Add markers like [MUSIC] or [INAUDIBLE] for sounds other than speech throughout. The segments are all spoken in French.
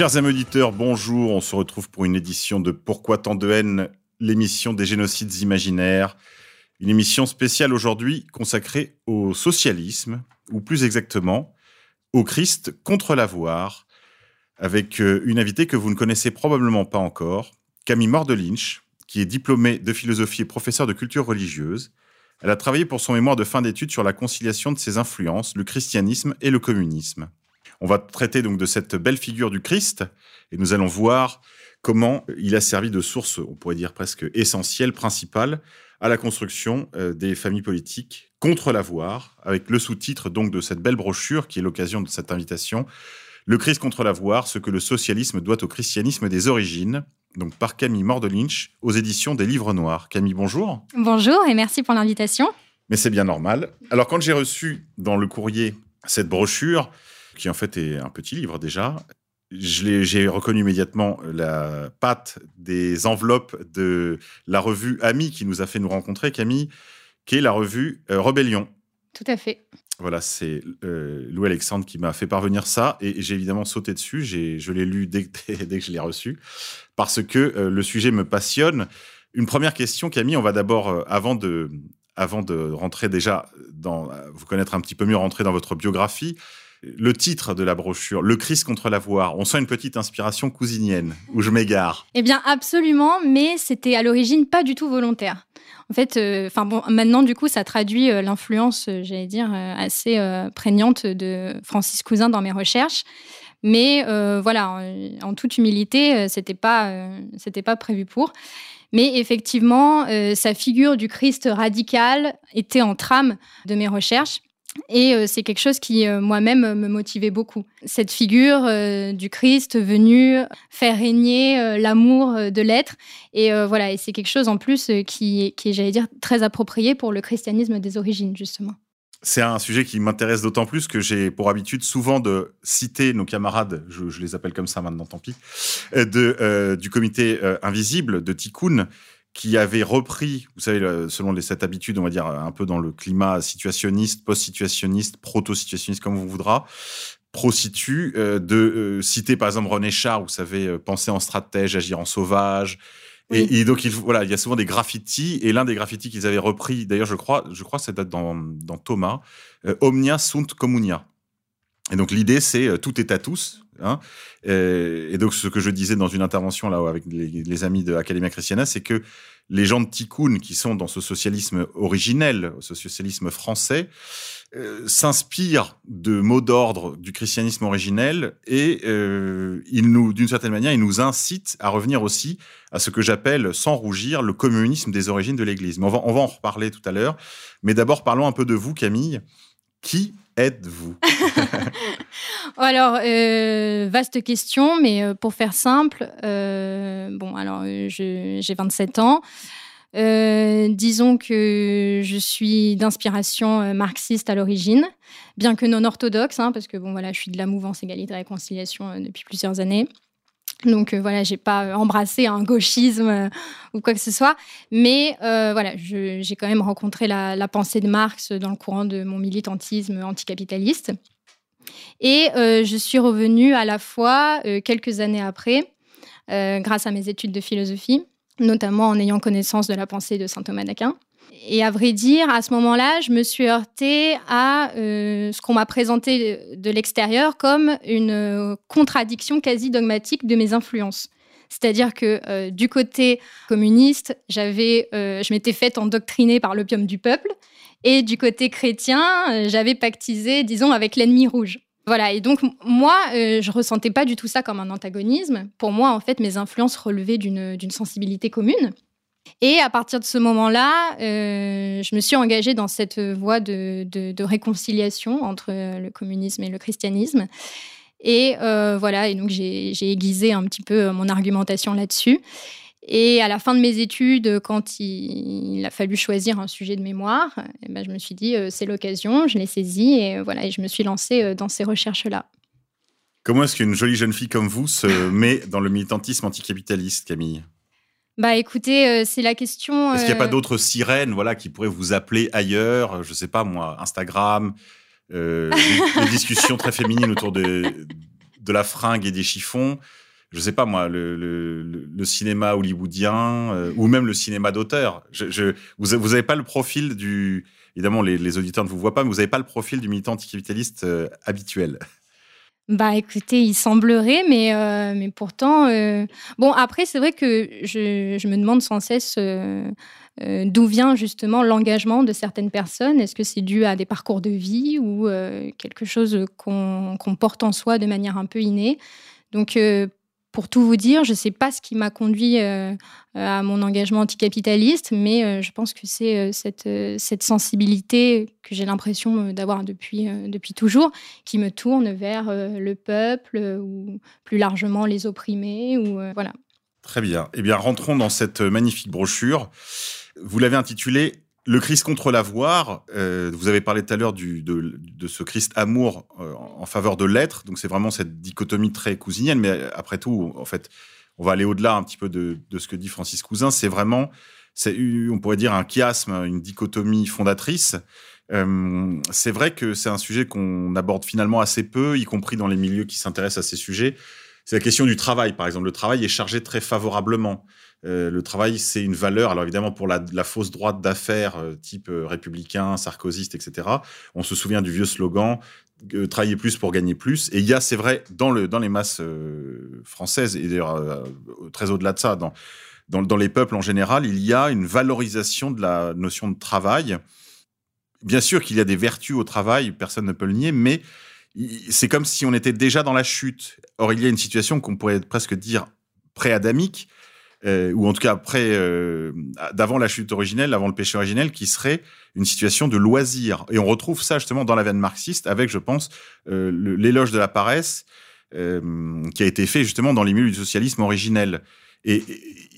Chers amis auditeurs, bonjour. On se retrouve pour une édition de Pourquoi tant de haine, l'émission des génocides imaginaires. Une émission spéciale aujourd'hui consacrée au socialisme, ou plus exactement au Christ contre l'avoir, avec euh, une invitée que vous ne connaissez probablement pas encore, Camille Mordelinch, qui est diplômée de philosophie et professeure de culture religieuse. Elle a travaillé pour son mémoire de fin d'études sur la conciliation de ses influences, le christianisme et le communisme. On va traiter donc de cette belle figure du Christ et nous allons voir comment il a servi de source, on pourrait dire presque essentielle, principale, à la construction euh, des familles politiques contre l'avoir, avec le sous-titre donc de cette belle brochure qui est l'occasion de cette invitation, Le Christ contre l'avoir, ce que le socialisme doit au christianisme des origines, donc par Camille Mordelinch, aux éditions des Livres Noirs. Camille, bonjour. Bonjour et merci pour l'invitation. Mais c'est bien normal. Alors quand j'ai reçu dans le courrier cette brochure, qui en fait est un petit livre déjà, j'ai reconnu immédiatement la patte des enveloppes de la revue Ami qui nous a fait nous rencontrer, Camille, qui est la revue euh, Rebellion. Tout à fait. Voilà, c'est euh, Louis Alexandre qui m'a fait parvenir ça et, j'ai évidemment sauté dessus. Je l'ai lu dès, [LAUGHS] dès, que je l'ai reçu parce que euh, le sujet me passionne. Une première question, Camille, on va d'abord, avant de, avant de rentrer déjà dans, vous connaître un petit peu mieux, rentrer dans votre biographie, le titre de la brochure, Le Christ contre l'avoir, on sent une petite inspiration cousinienne, où je m'égare. Eh bien, absolument, mais c'était à l'origine pas du tout volontaire. En fait, euh, bon, maintenant du coup, ça traduit euh, l'influence, euh, j'allais dire, assez prégnante de Francis Cousin dans mes recherches. Mais voilà, en, en, toute humilité, c'était pas, c'était pas prévu pour. Mais effectivement, sa figure du Christ radical était en trame de mes recherches. Et euh, c'est quelque chose qui, euh, moi-même, me motivait beaucoup. Cette figure euh, du Christ venu faire régner l'amour de l'être. Et voilà, et c'est quelque chose en plus qui, est, j'allais dire, très approprié pour le christianisme des origines, justement. C'est un sujet qui m'intéresse d'autant plus que j'ai pour habitude souvent de citer nos camarades, je, les appelle comme ça maintenant, tant pis, de, du comité invisible de Tikkun, qui avait repris, vous savez, selon les sept habitudes, on va dire un peu dans le climat situationniste, post-situationniste, proto-situationniste, comme on voudra, pro-situ, euh, de euh, citer par exemple René Char, vous savez, euh, penser en stratège, agir en sauvage. Et, donc, il, voilà, il y a souvent des graffitis, et l'un des graffitis qu'ils avaient repris, d'ailleurs, je crois, je crois, ça date dans, dans Thomas, Omnia sunt communia. Et donc, l'idée, c'est tout est à tous, Hein. et, donc, ce que je disais dans une intervention là avec les, amis de Academia Christiana, c'est que les gens de Tikkun qui sont dans ce socialisme originel, ce socialisme français, euh, s'inspirent de mots d'ordre du christianisme originel et euh, d'une certaine manière, ils nous incitent à revenir aussi à ce que j'appelle, sans rougir, le communisme des origines de l'Église. Mais on va en reparler tout à l'heure. Mais d'abord, parlons un peu de vous, Camille. Qui êtes-vous? [LAUGHS] Alors, euh, vaste question, mais euh, pour faire simple, euh, bon, alors j'ai 27 ans. disons que je suis d'inspiration marxiste à l'origine, bien que non orthodoxe, hein, parce que bon voilà, je suis de la mouvance égalité et réconciliation depuis plusieurs années. Donc euh, voilà, j'ai pas embrassé un gauchisme euh, ou quoi que ce soit, mais euh, voilà, j'ai quand même rencontré la, pensée de Marx dans le courant de mon militantisme anticapitaliste. Et je suis revenue à la fois quelques années après, grâce à mes études de philosophie, notamment en ayant connaissance de la pensée de saint Thomas d'Aquin. Et à vrai dire, à ce moment-là, je me suis heurtée à euh, ce qu'on m'a présenté de, l'extérieur comme une euh, contradiction quasi dogmatique de mes influences. C'est-à-dire que euh, du côté communiste, j'avais, je m'étais faite endoctriner par l'opium du peuple, et du côté chrétien, j'avais pactisé, disons, avec l'ennemi rouge. Voilà, et donc moi, je ressentais pas du tout ça comme un antagonisme. Pour moi, en fait, mes influences relevaient d'une sensibilité commune. Et à partir de ce moment-là, euh, je me suis engagée dans cette voie de, réconciliation entre le communisme et le christianisme. Et euh, voilà, et donc j'ai aiguisé un petit peu mon argumentation là-dessus. Et à la fin de mes études, quand il, a fallu choisir un sujet de mémoire, eh ben, je me suis dit, euh, c'est l'occasion, je l'ai saisi et, voilà, et je me suis lancée dans ces recherches-là. Comment est-ce qu'une jolie jeune fille comme vous se [LAUGHS] met dans le militantisme anticapitaliste, Camille? Bah écoutez, euh, c'est la question. Est-ce qu'il n'y a pas euh, d'autres sirènes voilà, qui pourraient vous appeler ailleurs Je ne sais pas moi, Instagram, euh, [LAUGHS] des, discussions très féminines autour de, de la fringue et des chiffons? Je ne sais pas moi, le, le, cinéma hollywoodien ou même le cinéma d'auteur. Je, vous n'avez pas le profil du. Évidemment, les, les, auditeurs ne vous voient pas, mais vous n'avez pas le profil du militant anticapitaliste habituel. Bah écoutez, il semblerait, mais, euh, mais pourtant... Euh, bon, après, c'est vrai que je, me demande sans cesse euh, d'où vient justement l'engagement de certaines personnes. Est-ce que c'est dû à des parcours de vie ou quelque chose qu'on porte en soi de manière un peu innée? Donc pour tout vous dire, je ne sais pas ce qui m'a conduit euh, à mon engagement anticapitaliste, mais euh, je pense que c'est euh, cette, cette, sensibilité que j'ai l'impression d'avoir depuis, depuis toujours qui me tourne vers le peuple ou plus largement les opprimés. Ou, voilà. Très bien. Eh bien, rentrons dans cette magnifique brochure. Vous l'avez intitulée le Christ contre l'avoir, euh, vous avez parlé tout à l'heure de, ce Christ amour euh, en faveur de l'être, donc c'est vraiment cette dichotomie très cousinienne, mais après tout, en fait, on va aller au-delà un petit peu de, ce que dit Francis Cousin, c'est vraiment, on pourrait dire un chiasme, une dichotomie fondatrice. Euh, c'est vrai que c'est un sujet qu'on aborde finalement assez peu, y compris dans les milieux qui s'intéressent à ces sujets. C'est la question du travail, par exemple. Le travail est chargé très favorablement. Euh, le travail, c'est une valeur. Alors évidemment, pour la, fausse droite d'affaires, euh, type euh, républicain, sarkozyste, etc., on se souvient du vieux slogan travailler plus pour gagner plus. Et il y a, c'est vrai, dans, le, dans les masses françaises, et d'ailleurs très au-delà de ça, dans, dans, les peuples en général, il y a une valorisation de la notion de travail. Bien sûr qu'il y a des vertus au travail, personne ne peut le nier, mais c'est comme si on était déjà dans la chute. Or, il y a une situation qu'on pourrait presque dire pré-adamique, euh, ou en tout cas après, euh, d'avant la chute originelle, avant le péché originel, qui serait une situation de loisir. Et on retrouve ça justement dans la veine marxiste avec, je pense, euh, l'éloge de la paresse qui a été fait justement dans les milieux du socialisme originel. Et,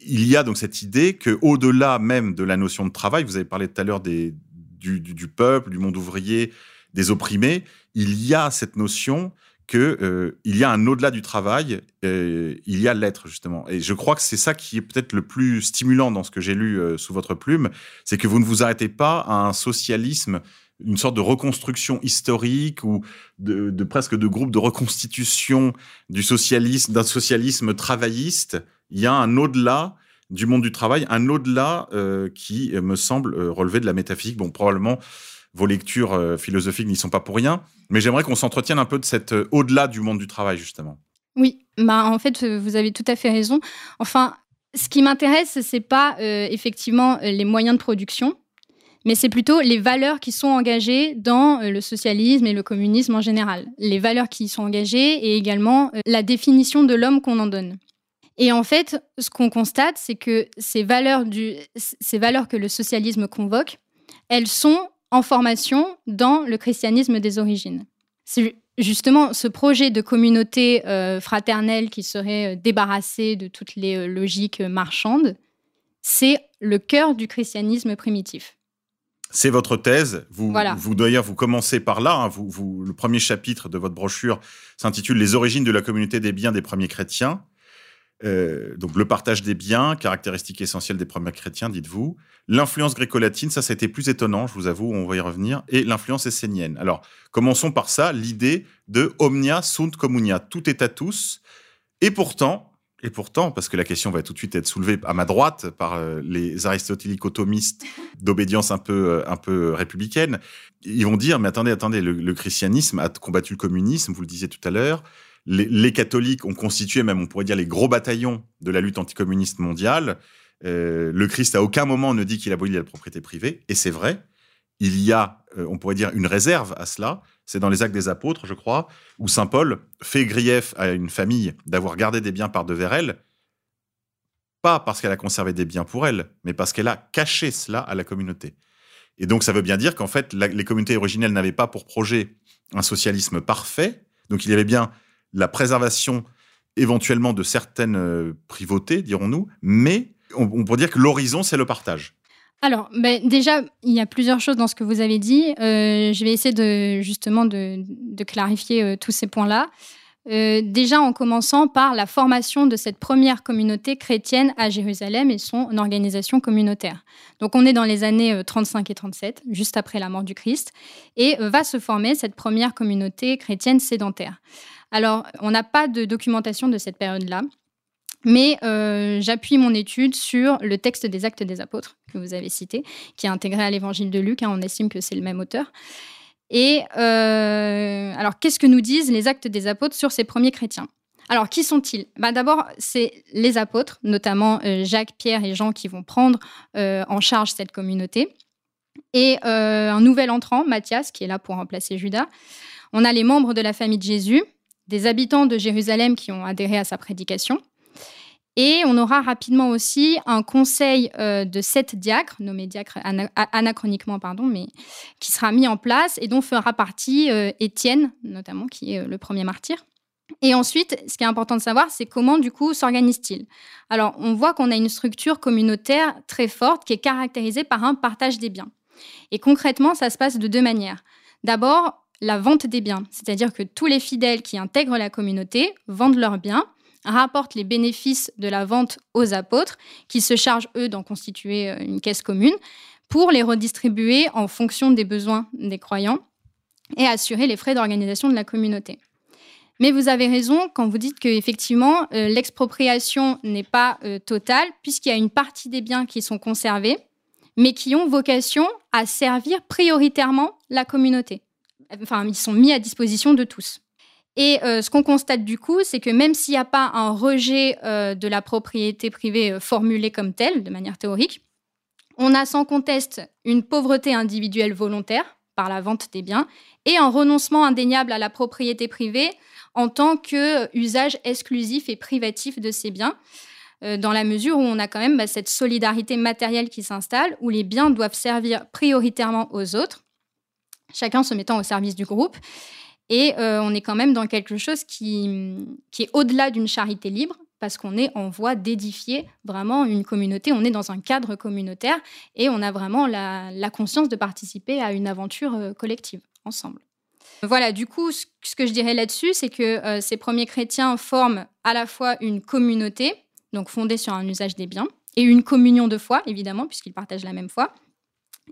il y a donc cette idée que, au-delà même de la notion de travail, vous avez parlé tout à l'heure des, du, du, peuple, du monde ouvrier, des opprimés, il y a cette notion qu'il euh, y a un au-delà du travail, il y a l'être justement. Et je crois que c'est ça qui est peut-être le plus stimulant dans ce que j'ai lu euh, sous votre plume, c'est que vous ne vous arrêtez pas à un socialisme, une sorte de reconstruction historique ou de, presque de groupe de reconstitution du socialisme, d'un socialisme travailliste. Il y a un au-delà du monde du travail, un au-delà qui me semble relever de la métaphysique. Bon, probablement vos lectures euh, philosophiques n'y sont pas pour rien. Mais j'aimerais qu'on s'entretienne un peu de euh, au-delà du monde du travail, justement. Oui, bah, en fait, euh, vous avez tout à fait raison. Enfin, ce qui m'intéresse, c'est pas effectivement les moyens de production, mais c'est plutôt les valeurs qui sont engagées dans le socialisme et le communisme en général. Les valeurs qui y sont engagées et également la définition de l'homme qu'on en donne. Et en fait, ce qu'on constate, c'est que ces valeurs, du, ces valeurs que le socialisme convoque, elles sont en formation dans le christianisme des origines. C'est justement ce projet de communauté euh, fraternelle qui serait euh, débarrassée de toutes les euh, logiques marchandes, c'est le cœur du christianisme primitif. C'est votre thèse. Vous, vous d'ailleurs, vous commencez par là. Hein. vous, vous, le premier chapitre de votre brochure s'intitule Les origines de la communauté des biens des premiers chrétiens. Euh, donc le partage des biens, caractéristique essentielle des premiers chrétiens, dites-vous. L'influence gréco-latine, ça, été plus étonnant, je vous avoue, on va y revenir. Et l'influence essénienne. Alors, commençons par ça, l'idée de omnia sunt communia, tout est à tous. Et pourtant, et pourtant, parce que la question va tout de suite être soulevée à ma droite par euh, les aristotéliques automistes d'obédience un peu, euh, un peu républicaine, ils vont dire, mais attendez, attendez, le christianisme a combattu le communisme, vous le disiez tout à l'heure, les, catholiques ont constitué même, on pourrait dire, les gros bataillons de la lutte anticommuniste mondiale. Euh, le Christ à aucun moment ne dit qu'il abolit la propriété privée, et c'est vrai. Il y a, euh, on pourrait dire, une réserve à cela. C'est dans les Actes des Apôtres, je crois, où saint Paul fait grief à une famille d'avoir gardé des biens par devers elle, pas parce qu'elle a conservé des biens pour elle, mais parce qu'elle a caché cela à la communauté. Et donc, ça veut bien dire qu'en fait, les communautés originelles n'avaient pas pour projet un socialisme parfait. Donc, il y avait bien la préservation éventuellement de certaines euh, privautés, dirons-nous, mais on, pourrait dire que l'horizon, c'est le partage. Alors, ben, déjà, il y a plusieurs choses dans ce que vous avez dit. Euh, je vais essayer justement de, clarifier euh, tous ces points-là. Déjà en commençant par la formation de cette première communauté chrétienne à Jérusalem et son organisation communautaire. Donc on est dans les années 35 et 37, juste après la mort du Christ, et va se former cette première communauté chrétienne sédentaire. Alors on n'a pas de documentation de cette période-là. Mais euh, j'appuie mon étude sur le texte des Actes des Apôtres que vous avez cité, qui est intégré à l'Évangile de Luc. Hein, on estime que c'est le même auteur. Et euh, alors, qu'est-ce que nous disent les Actes des Apôtres sur ces premiers chrétiens? Alors, qui sont-ils? Bah, D'abord, c'est les apôtres, notamment euh, Jacques, Pierre et Jean, qui vont prendre en charge cette communauté. Et un nouvel entrant, Matthias, qui est là pour remplacer Judas. On a les membres de la famille de Jésus, des habitants de Jérusalem qui ont adhéré à sa prédication. Et on aura rapidement aussi un conseil euh, de sept diacres, nommés diacres anachroniquement, pardon, mais qui sera mis en place et dont fera partie euh, Étienne, notamment, qui est euh, le premier martyr. Et ensuite, ce qui est important de savoir, c'est comment du coup s'organise-t-il Alors, on voit qu'on a une structure communautaire très forte qui est caractérisée par un partage des biens. Et concrètement, ça se passe de deux manières. D'abord, la vente des biens, c'est-à-dire que tous les fidèles qui intègrent la communauté vendent leurs biens rapportent les bénéfices de la vente aux apôtres, qui se chargent, eux, d'en constituer euh, une caisse commune, pour les redistribuer en fonction des besoins des croyants et assurer les frais d'organisation de la communauté. Mais vous avez raison quand vous dites qu'effectivement, euh, l'expropriation n'est pas euh, totale, puisqu'il y a une partie des biens qui sont conservés, mais qui ont vocation à servir prioritairement la communauté. Enfin, ils sont mis à disposition de tous. Et euh, ce qu'on constate du coup, c'est que même s'il n'y a pas un rejet euh, de la propriété privée euh, formulé comme tel, de manière théorique, on a sans conteste une pauvreté individuelle volontaire par la vente des biens et un renoncement indéniable à la propriété privée en tant qu'usage exclusif et privatif de ces biens, dans la mesure où on a quand même bah, cette solidarité matérielle qui s'installe, où les biens doivent servir prioritairement aux autres, chacun se mettant au service du groupe. Et euh, on est quand même dans quelque chose qui, est au-delà d'une charité libre, parce qu'on est en voie d'édifier vraiment une communauté, on est dans un cadre communautaire et on a vraiment la, conscience de participer à une aventure euh, collective ensemble. Voilà, du coup, ce, que je dirais là-dessus, c'est que euh, ces premiers chrétiens forment à la fois une communauté, donc fondée sur un usage des biens, et une communion de foi, évidemment, puisqu'ils partagent la même foi,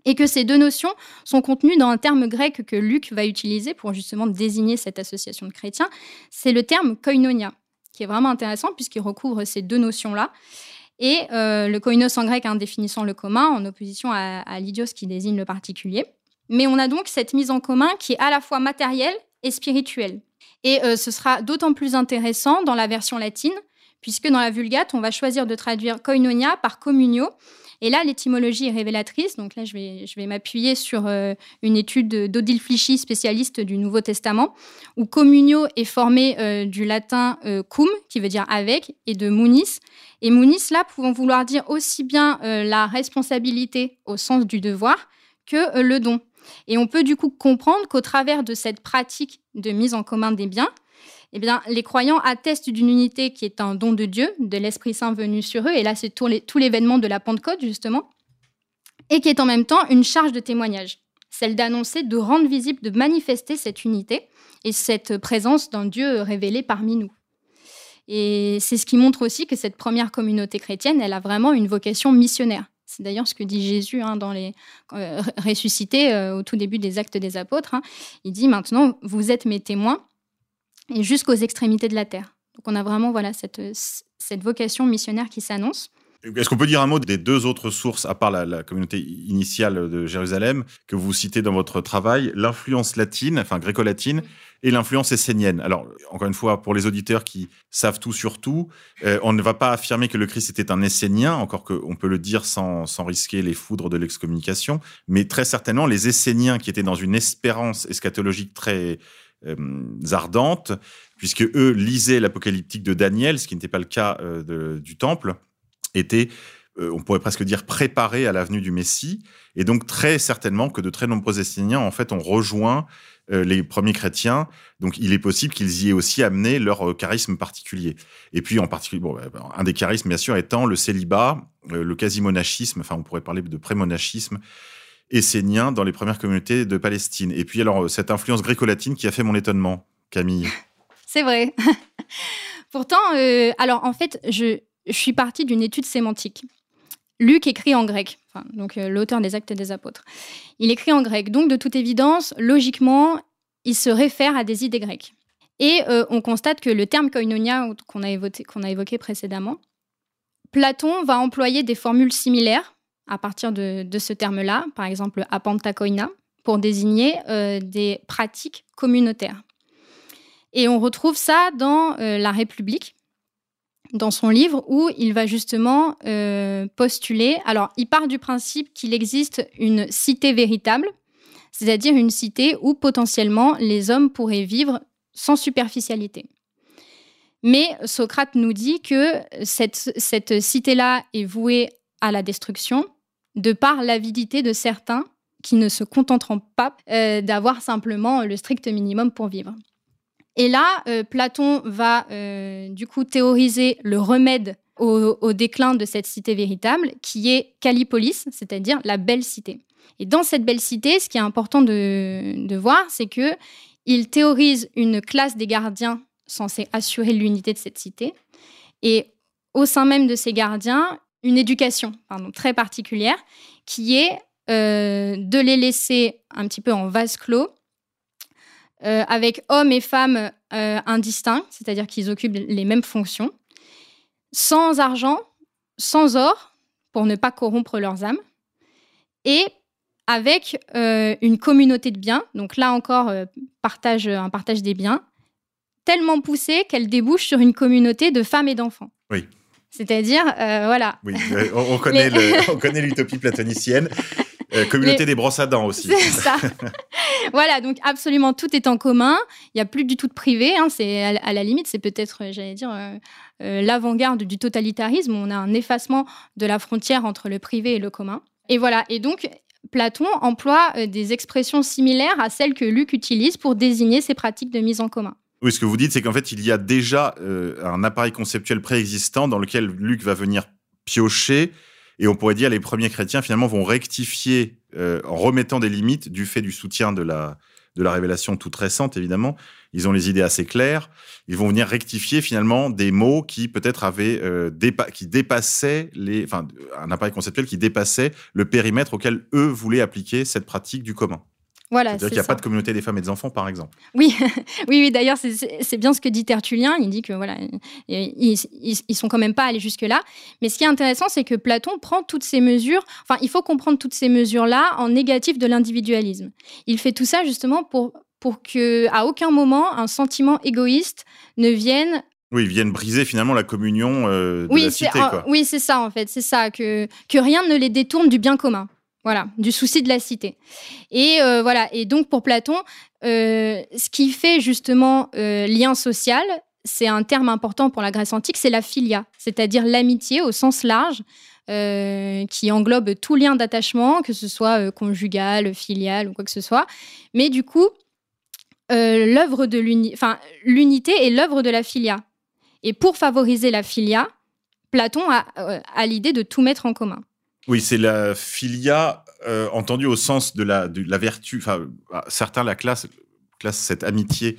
et que ces deux notions sont contenues dans un terme grec que Luc va utiliser pour justement désigner cette association de chrétiens. C'est le terme koinonia, qui est vraiment intéressant puisqu'il recouvre ces deux notions-là. Et euh, le koinos en grec, hein, définissant le commun, en opposition à, l'idios qui désigne le particulier. Mais on a donc cette mise en commun qui est à la fois matérielle et spirituelle. Et euh, ce sera d'autant plus intéressant dans la version latine, puisque dans la Vulgate, on va choisir de traduire koinonia par communio, et là, l'étymologie est révélatrice. Donc là, je vais, m'appuyer sur euh, une étude d'Odile Flichy, spécialiste du Nouveau Testament, où communio est formé euh, du latin euh, cum, qui veut dire avec, et de munis. Et munis, là, pouvant vouloir dire aussi bien la responsabilité au sens du devoir que le don. Et on peut du coup comprendre qu'au travers de cette pratique de mise en commun des biens, eh bien, les croyants attestent d'une unité qui est un don de Dieu, de l'Esprit Saint venu sur eux, et là c'est tout l'événement de la Pentecôte justement, et qui est en même temps une charge de témoignage, celle d'annoncer, de rendre visible, de manifester cette unité et cette présence d'un Dieu révélé parmi nous. Et c'est ce qui montre aussi que cette première communauté chrétienne, elle a vraiment une vocation missionnaire. C'est d'ailleurs ce que dit Jésus hein, dans les euh, ressuscités euh, au tout début des Actes des Apôtres. Hein. Il dit maintenant, vous êtes mes témoins et jusqu'aux extrémités de la terre. Donc on a vraiment voilà cette, cette vocation missionnaire qui s'annonce. Est-ce qu'on peut dire un mot des deux autres sources, à part la, communauté initiale de Jérusalem, que vous citez dans votre travail, l'influence latine, enfin gréco-latine, et l'influence essénienne? Alors, encore une fois, pour les auditeurs qui savent tout sur tout, euh, on ne va pas affirmer que le Christ était un essénien, encore qu'on peut le dire sans, sans risquer les foudres de l'excommunication, mais très certainement, les esséniens qui étaient dans une espérance eschatologique très euh, ardentes, puisque eux lisaient l'apocalyptique de Daniel, ce qui n'était pas le cas euh, du temple. étaient, euh, on pourrait presque dire, préparés à l'avenue du Messie. Et donc, très certainement que de très nombreux Esséniens, en fait, ont rejoint euh, les premiers chrétiens. Donc, il est possible qu'ils y aient aussi amené leur euh, charisme particulier. Et puis, en particulier, bah, un des charismes, bien sûr, étant le célibat, euh, le quasi-monachisme, enfin, on pourrait parler de pré-monachisme essénien dans les premières communautés de Palestine. Et puis, alors, cette influence gréco-latine qui a fait mon étonnement, Camille. [LAUGHS] C'est vrai. [LAUGHS] Pourtant, alors, en fait, je, suis partie d'une étude sémantique. Luc écrit en grec, donc euh, l'auteur des Actes des Apôtres. Il écrit en grec, donc de toute évidence, logiquement, il se réfère à des idées grecques. Et euh, on constate que le terme koinonia qu'on a, évoqué précédemment, Platon va employer des formules similaires à partir de, ce terme-là, par exemple apantakoina, pour désigner euh, des pratiques communautaires. Et on retrouve ça dans La République, dans son livre où il va justement euh, postuler. Alors, il part du principe qu'il existe une cité véritable, c'est-à-dire une cité où potentiellement les hommes pourraient vivre sans superficialité. Mais Socrate nous dit que cette cité-là est vouée à la destruction de par l'avidité de certains qui ne se contenteront pas euh, d'avoir simplement le strict minimum pour vivre. Et là, euh, Platon va euh, du coup théoriser le remède au, déclin de cette cité véritable, qui est Callipolis, c'est-à-dire la belle cité. Et dans cette belle cité, ce qui est important de, voir, c'est que il théorise une classe des gardiens censés assurer l'unité de cette cité, et au sein même de ces gardiens, une éducation très particulière, qui est euh, de les laisser un petit peu en vase clos euh, avec hommes et femmes euh, indistincts, c'est-à-dire qu'ils occupent les mêmes fonctions, sans argent, sans or, pour ne pas corrompre leurs âmes, et avec une communauté de biens, donc là encore, un partage des biens, tellement poussé qu'elle débouche sur une communauté de femmes et d'enfants. C'est-à-dire, voilà. Oui, [LAUGHS] on, connaît l'utopie platonicienne. Euh, communauté des brosses à dents aussi. C'est ça. [LAUGHS] voilà, donc absolument tout est en commun. Il n'y a plus du tout de privé. Hein. c'est à, la limite, c'est peut-être, euh, j'allais dire, euh, l'avant-garde du totalitarisme. On a un effacement de la frontière entre le privé et le commun. Et voilà. Et donc, Platon emploie des expressions similaires à celles que Luc utilise pour désigner ces pratiques de mise en commun. Oui, ce que vous dites, c'est qu'en fait, il y a déjà un appareil conceptuel préexistant dans lequel Luc va venir piocher et on pourrait dire les premiers chrétiens finalement vont rectifier euh, en remettant des limites du fait du soutien de la de la révélation toute récente évidemment. Ils ont les idées assez claires. Ils vont venir rectifier finalement des mots qui peut-être avaient euh, qui dépassaient les, enfin un appareil conceptuel qui dépassait le périmètre auquel eux voulaient appliquer cette pratique du commun. Voilà, C'est-à-dire qu'il n'y a pas de communauté des femmes et des enfants, par exemple. Oui, [LAUGHS] oui, oui d'ailleurs, c'est bien ce que dit Tertullien. Il dit que voilà, ils, ils, sont quand même pas allés jusque-là. Mais ce qui est intéressant, c'est que Platon prend toutes ces mesures. Enfin, il faut comprendre toutes ces mesures-là en négatif de l'individualisme. Il fait tout ça justement pour pour que à aucun moment un sentiment égoïste ne vienne oui, ils viennent briser finalement la communion euh, de oui, la cité. Quoi. Oui, c'est ça en fait, c'est ça que que rien ne les détourne du bien commun. Voilà, du souci de la cité. Et euh, voilà, et donc pour Platon, euh, ce qui fait justement euh, lien social, c'est un terme important pour la Grèce antique, c'est la philia, c'est-à-dire l'amitié au sens large, qui englobe tout lien d'attachement, que ce soit conjugal, filial ou quoi que ce soit. Mais du coup, l'œuvre de l'unité est l'œuvre de la philia. Et pour favoriser la philia, Platon a l'idée de tout mettre en commun. Oui, c'est la filia euh, entendue au sens de la, de la vertu. Enfin, ah, certains la classent, classe cette amitié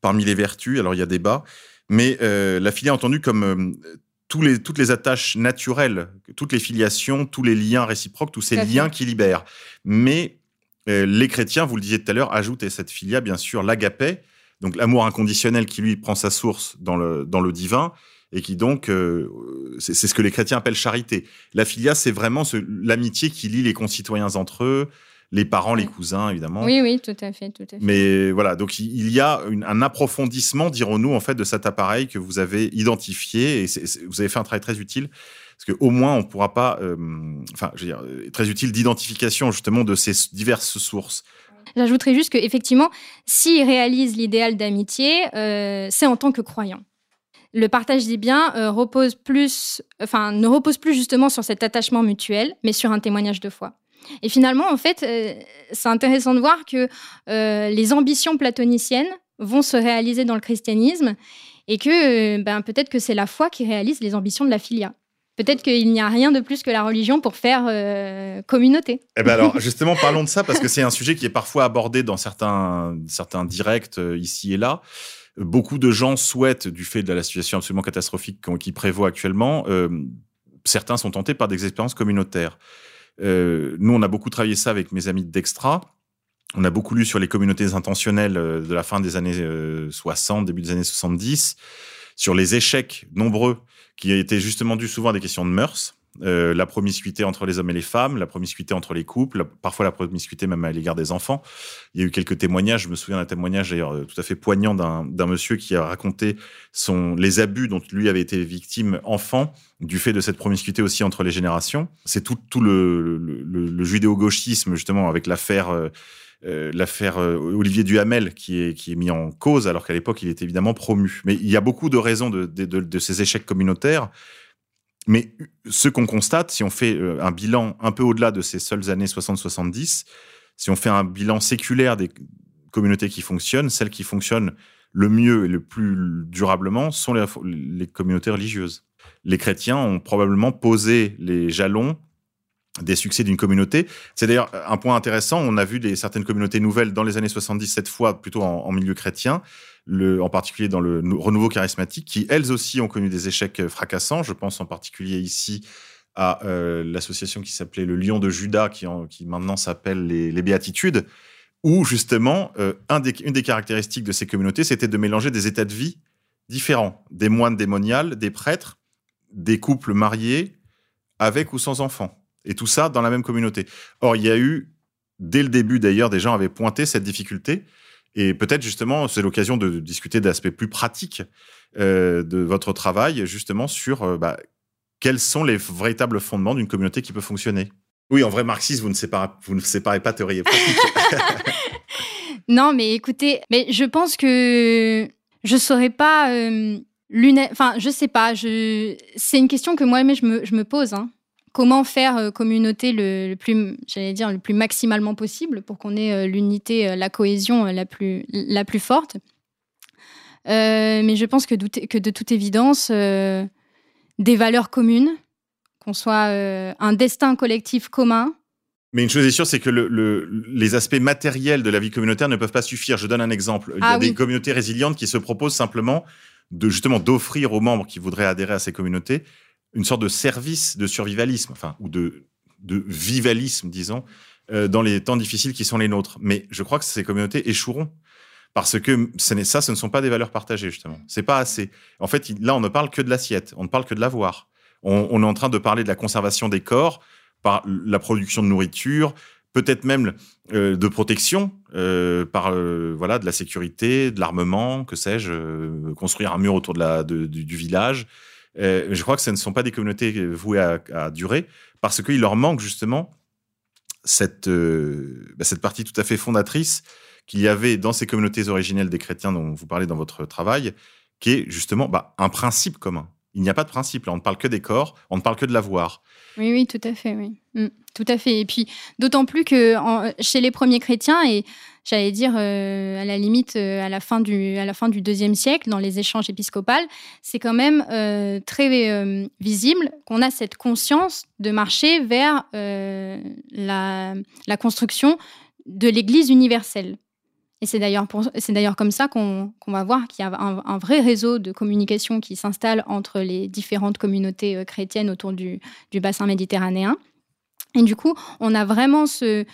parmi les vertus. Alors, il y a débat. Mais euh, la filia entendue comme euh, tous les, toutes les attaches naturelles, toutes les filiations, tous les liens réciproques, tous ces liens qui libèrent. Mais les chrétiens, vous le disiez tout à l'heure, ajoutent à cette filia, bien sûr, l'agapé, donc l'amour inconditionnel qui, lui, prend sa source dans le, dans le divin, et qui donc, euh, c'est ce que les chrétiens appellent charité. La filia, c'est vraiment l'amitié qui lie les concitoyens entre eux, les parents, les cousins, évidemment. Oui, oui, tout à fait, tout à fait. Mais voilà, donc il y a un approfondissement, dirons-nous, en fait, de cet appareil que vous avez identifié et vous avez fait un travail très utile. Parce qu'au moins, on ne pourra pas, euh, enfin, je veux dire, très utile d'identification justement de ces diverses sources. J'ajouterais juste qu'effectivement, s'il réalise l'idéal d'amitié, euh, c'est en tant que croyant. Le partage des biens euh, repose plus, enfin, ne repose plus justement sur cet attachement mutuel, mais sur un témoignage de foi. Et finalement, en fait, euh, c'est intéressant de voir que euh, les ambitions platoniciennes vont se réaliser dans le christianisme et que ben, peut-être que c'est la foi qui réalise les ambitions de la filia. Peut-être qu'il n'y a rien de plus que la religion pour faire communauté. Eh ben alors, [LAUGHS] justement, parlons de ça parce que c'est un sujet qui est parfois abordé dans certains, certains directs ici et là beaucoup de gens souhaitent, du fait de la situation absolument catastrophique qui prévaut actuellement, euh, certains sont tentés par des expériences communautaires. Euh, nous, on a beaucoup travaillé ça avec mes amis d'Extra. On a beaucoup lu sur les communautés intentionnelles euh, de la fin des années 60, début des années 70, sur les échecs nombreux qui étaient justement dus souvent à des questions de mœurs. Euh, la promiscuité entre les hommes et les femmes, la promiscuité entre les couples, parfois la promiscuité même à l'égard des enfants. Il y a eu quelques témoignages, je me souviens d'un témoignage d'ailleurs euh, tout à fait poignant d'un monsieur qui a raconté son, les abus dont lui avait été victime enfant du fait de cette promiscuité aussi entre les générations. C'est tout, tout le, le, judéo-gauchisme justement avec l'affaire... Euh, l'affaire Olivier Duhamel qui est, qui est mis en cause, alors qu'à l'époque, il était évidemment promu. Mais il y a beaucoup de raisons de, de, de ces échecs communautaires. Mais ce qu'on constate, si on fait euh, un bilan un peu au-delà de ces seules années 60-70, si on fait un bilan séculaire des communautés qui fonctionnent, celles qui fonctionnent le mieux et le plus durablement sont les, communautés religieuses. Les chrétiens ont probablement posé les jalons des succès d'une communauté. C'est d'ailleurs un point intéressant. On a vu certaines communautés nouvelles dans les années 70, cette fois plutôt en milieu chrétien, en particulier dans le renouveau charismatique, qui elles aussi ont connu des échecs fracassants. Je pense en particulier ici à euh, l'association qui s'appelait le Lion de Judas, qui, maintenant s'appelle les, Béatitudes, où justement, euh, une des caractéristiques de ces communautés, c'était de mélanger des états de vie différents, des moines démoniales, des prêtres, des couples mariés, avec ou sans enfants. Et tout ça dans la même communauté. Or, il y a eu, dès le début d'ailleurs, des gens avaient pointé cette difficulté. Et peut-être justement, c'est l'occasion de discuter d'aspects plus pratiques euh, de votre travail, justement sur euh, bah, quels sont les véritables fondements d'une communauté qui peut fonctionner. Oui, en vrai, marxiste, vous ne séparez, vous ne séparez pas théorie et pratique. [LAUGHS] non, mais écoutez, mais je pense que je ne saurais pas. Euh, enfin, je sais pas. Je... C'est une question que moi-même je me, je me pose. Hein comment faire euh, communauté le, plus, j'allais dire, le plus maximalement possible pour qu'on ait euh, l'unité, euh, la cohésion la plus, la plus forte. mais je pense que, que de toute évidence, des valeurs communes, qu'on soit un destin collectif commun. Mais une chose est sûre, c'est que le, les aspects matériels de la vie communautaire ne peuvent pas suffire. Je donne un exemple. Il y a ah des communautés résilientes qui se proposent simplement de justement d'offrir aux membres qui voudraient adhérer à ces communautés une sorte de service de survivalisme, enfin, ou de, de vivalisme, disons, euh, dans les temps difficiles qui sont les nôtres. Mais je crois que ces communautés échoueront. Parce que ça, ce ne sont pas des valeurs partagées, justement. C'est pas assez. En fait, là, on ne parle que de l'assiette, on ne parle que de l'avoir. On, est en train de parler de la conservation des corps par la production de nourriture, peut-être même euh, de protection euh, par voilà de la sécurité, de l'armement, que sais-je, construire un mur autour de la, du, village. Euh, je crois que ce ne sont pas des communautés vouées à, durer parce qu'il leur manque justement cette, euh, bah, cette partie tout à fait fondatrice qu'il y avait dans ces communautés originelles des chrétiens dont vous parlez dans votre travail, qui est justement bah, un principe commun. Il n'y a pas de principe. On ne parle que des corps, on ne parle que de l'avoir. Oui, oui, tout à fait, oui. Mm, tout à fait. Et puis, d'autant plus que chez les premiers chrétiens, et j'allais dire euh, à la limite euh, à la fin du à la fin du deuxième siècle dans les échanges épiscopaux, c'est quand même euh, très visible qu'on a cette conscience de marcher vers la, la, construction de l'Église universelle. Et c'est d'ailleurs, c'est d'ailleurs comme ça qu'on, va voir qu'il y a un, un, vrai réseau de communication qui s'installe entre les différentes communautés chrétiennes autour du, du bassin méditerranéen. Et du coup, on a vraiment ce,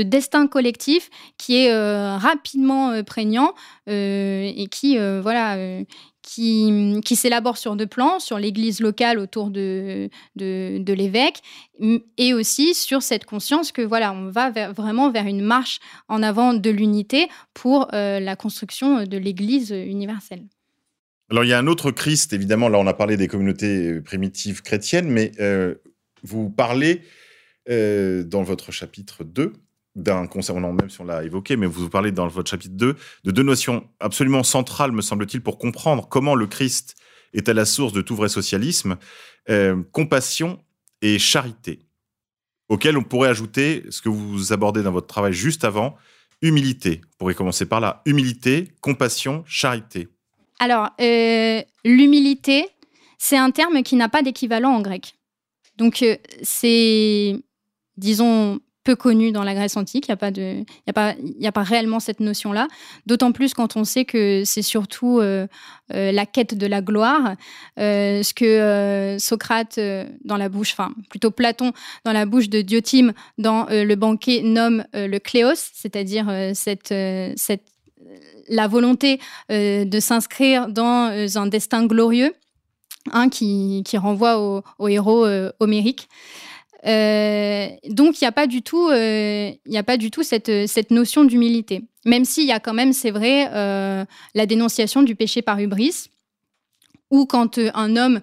destin collectif qui est euh, rapidement euh, prégnant euh, et qui, voilà, qui, qui s'élabore sur deux plans, sur l'église locale autour de l'évêque et aussi sur cette conscience que voilà, on va vraiment vers une marche en avant de l'unité pour la construction de l'église universelle. Alors, il y a un autre Christ, évidemment, là, on a parlé des communautés primitives chrétiennes, mais vous parlez euh, dans votre chapitre 2 d'un concernant, même si on l'a évoqué, mais vous parlez dans votre chapitre 2 de deux notions absolument centrales, me semble-t-il, pour comprendre comment le Christ est à la source de tout vrai socialisme, euh, compassion et charité, auquel on pourrait ajouter ce que vous abordez dans votre travail juste avant, humilité. On pourrait commencer par là. Humilité, compassion, charité. Alors, euh, l'humilité, c'est un terme qui n'a pas d'équivalent en grec. Donc, c'est, disons, peu connu dans la Grèce antique. Il n'y a, pas réellement cette notion-là. D'autant plus quand on sait que c'est surtout euh, euh, la quête de la gloire. Euh, ce que Socrate, dans la bouche, enfin plutôt Platon, dans la bouche de Diotime, dans le banquet, nomme le cléos, c'est-à-dire cette, la volonté de s'inscrire dans un destin glorieux. Hein, qui, qui, renvoie au, au héros homérique. Euh, donc, il n'y a pas du tout, euh, cette, notion d'humilité. Même s'il y a quand même, c'est vrai, euh, la dénonciation du péché par hubris, ou quand un homme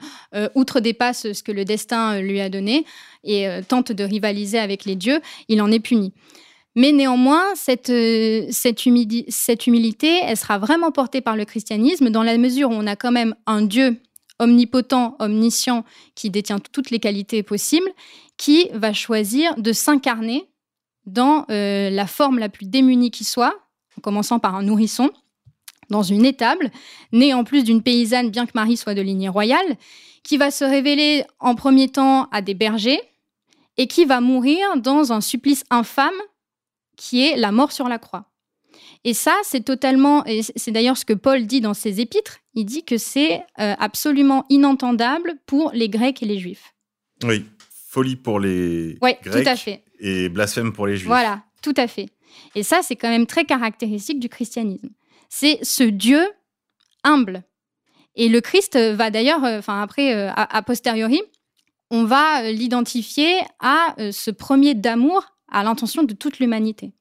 outredépasse ce que le destin lui a donné et tente de rivaliser avec les dieux, il en est puni. Mais néanmoins, cette, cette, cette humilité, elle sera vraiment portée par le christianisme dans la mesure où on a quand même un Dieu omnipotent, omniscient, qui détient toutes les qualités possibles qui va choisir de s'incarner dans euh, la forme la plus démunie qui soit, en commençant par un nourrisson, dans une étable, née en plus d'une paysanne, bien que Marie soit de lignée royale, qui va se révéler en premier temps à des bergers et qui va mourir dans un supplice infâme qui est la mort sur la croix. Et ça, c'est totalement, et c'est d'ailleurs ce que Paul dit dans ses épîtres, il dit que c'est euh, absolument inentendable pour les Grecs et les Juifs. Oui folie pour les ouais, Grecs tout à fait. et blasphème pour les Juifs. Voilà, tout à fait. Et ça, c'est quand même très caractéristique du christianisme. C'est ce Dieu humble. Et le Christ va d'ailleurs, euh, enfin après, euh, a, posteriori, on va euh, l'identifier à ce premier d'amour à l'intention de toute l'humanité.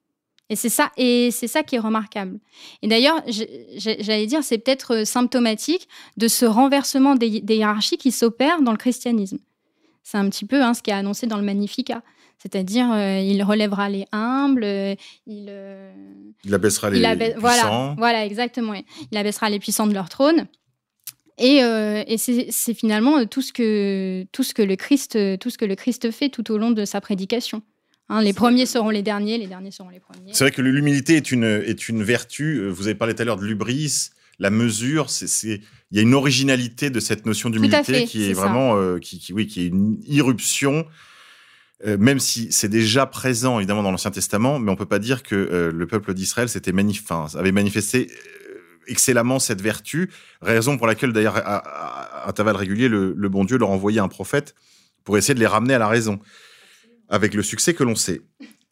Et c'est ça, et c'est ça qui est remarquable. Et d'ailleurs, j'allais dire, c'est peut-être symptomatique de ce renversement des, des hiérarchies qui s'opère dans le christianisme. C'est un petit peu hein, ce qui est annoncé dans le Magnificat. C'est-à-dire, euh, il relèvera les humbles, euh, il, euh, il abaissera les puissants. Voilà, voilà, exactement. Il abaissera les puissants de leur trône. Et, et c'est finalement tout ce, que, tout, ce que le Christ, tout ce que le Christ fait tout au long de sa prédication. Hein, les premiers seront les derniers, les derniers seront les premiers. C'est vrai que l'humilité est une, est une vertu. Vous avez parlé tout à l'heure de l'ubris, la mesure. C'est il y a une originalité de cette notion d'humilité qui est, vraiment, euh, qui, oui, qui est une irruption. Euh, même si c'est déjà présent évidemment dans l'Ancien Testament, mais on peut pas dire que euh, le peuple d'Israël s'était avait manifesté excellemment cette vertu, raison pour laquelle d'ailleurs à, à, intervalles réguliers le, le, bon Dieu leur envoyait un prophète pour essayer de les ramener à la raison, avec le succès que l'on sait.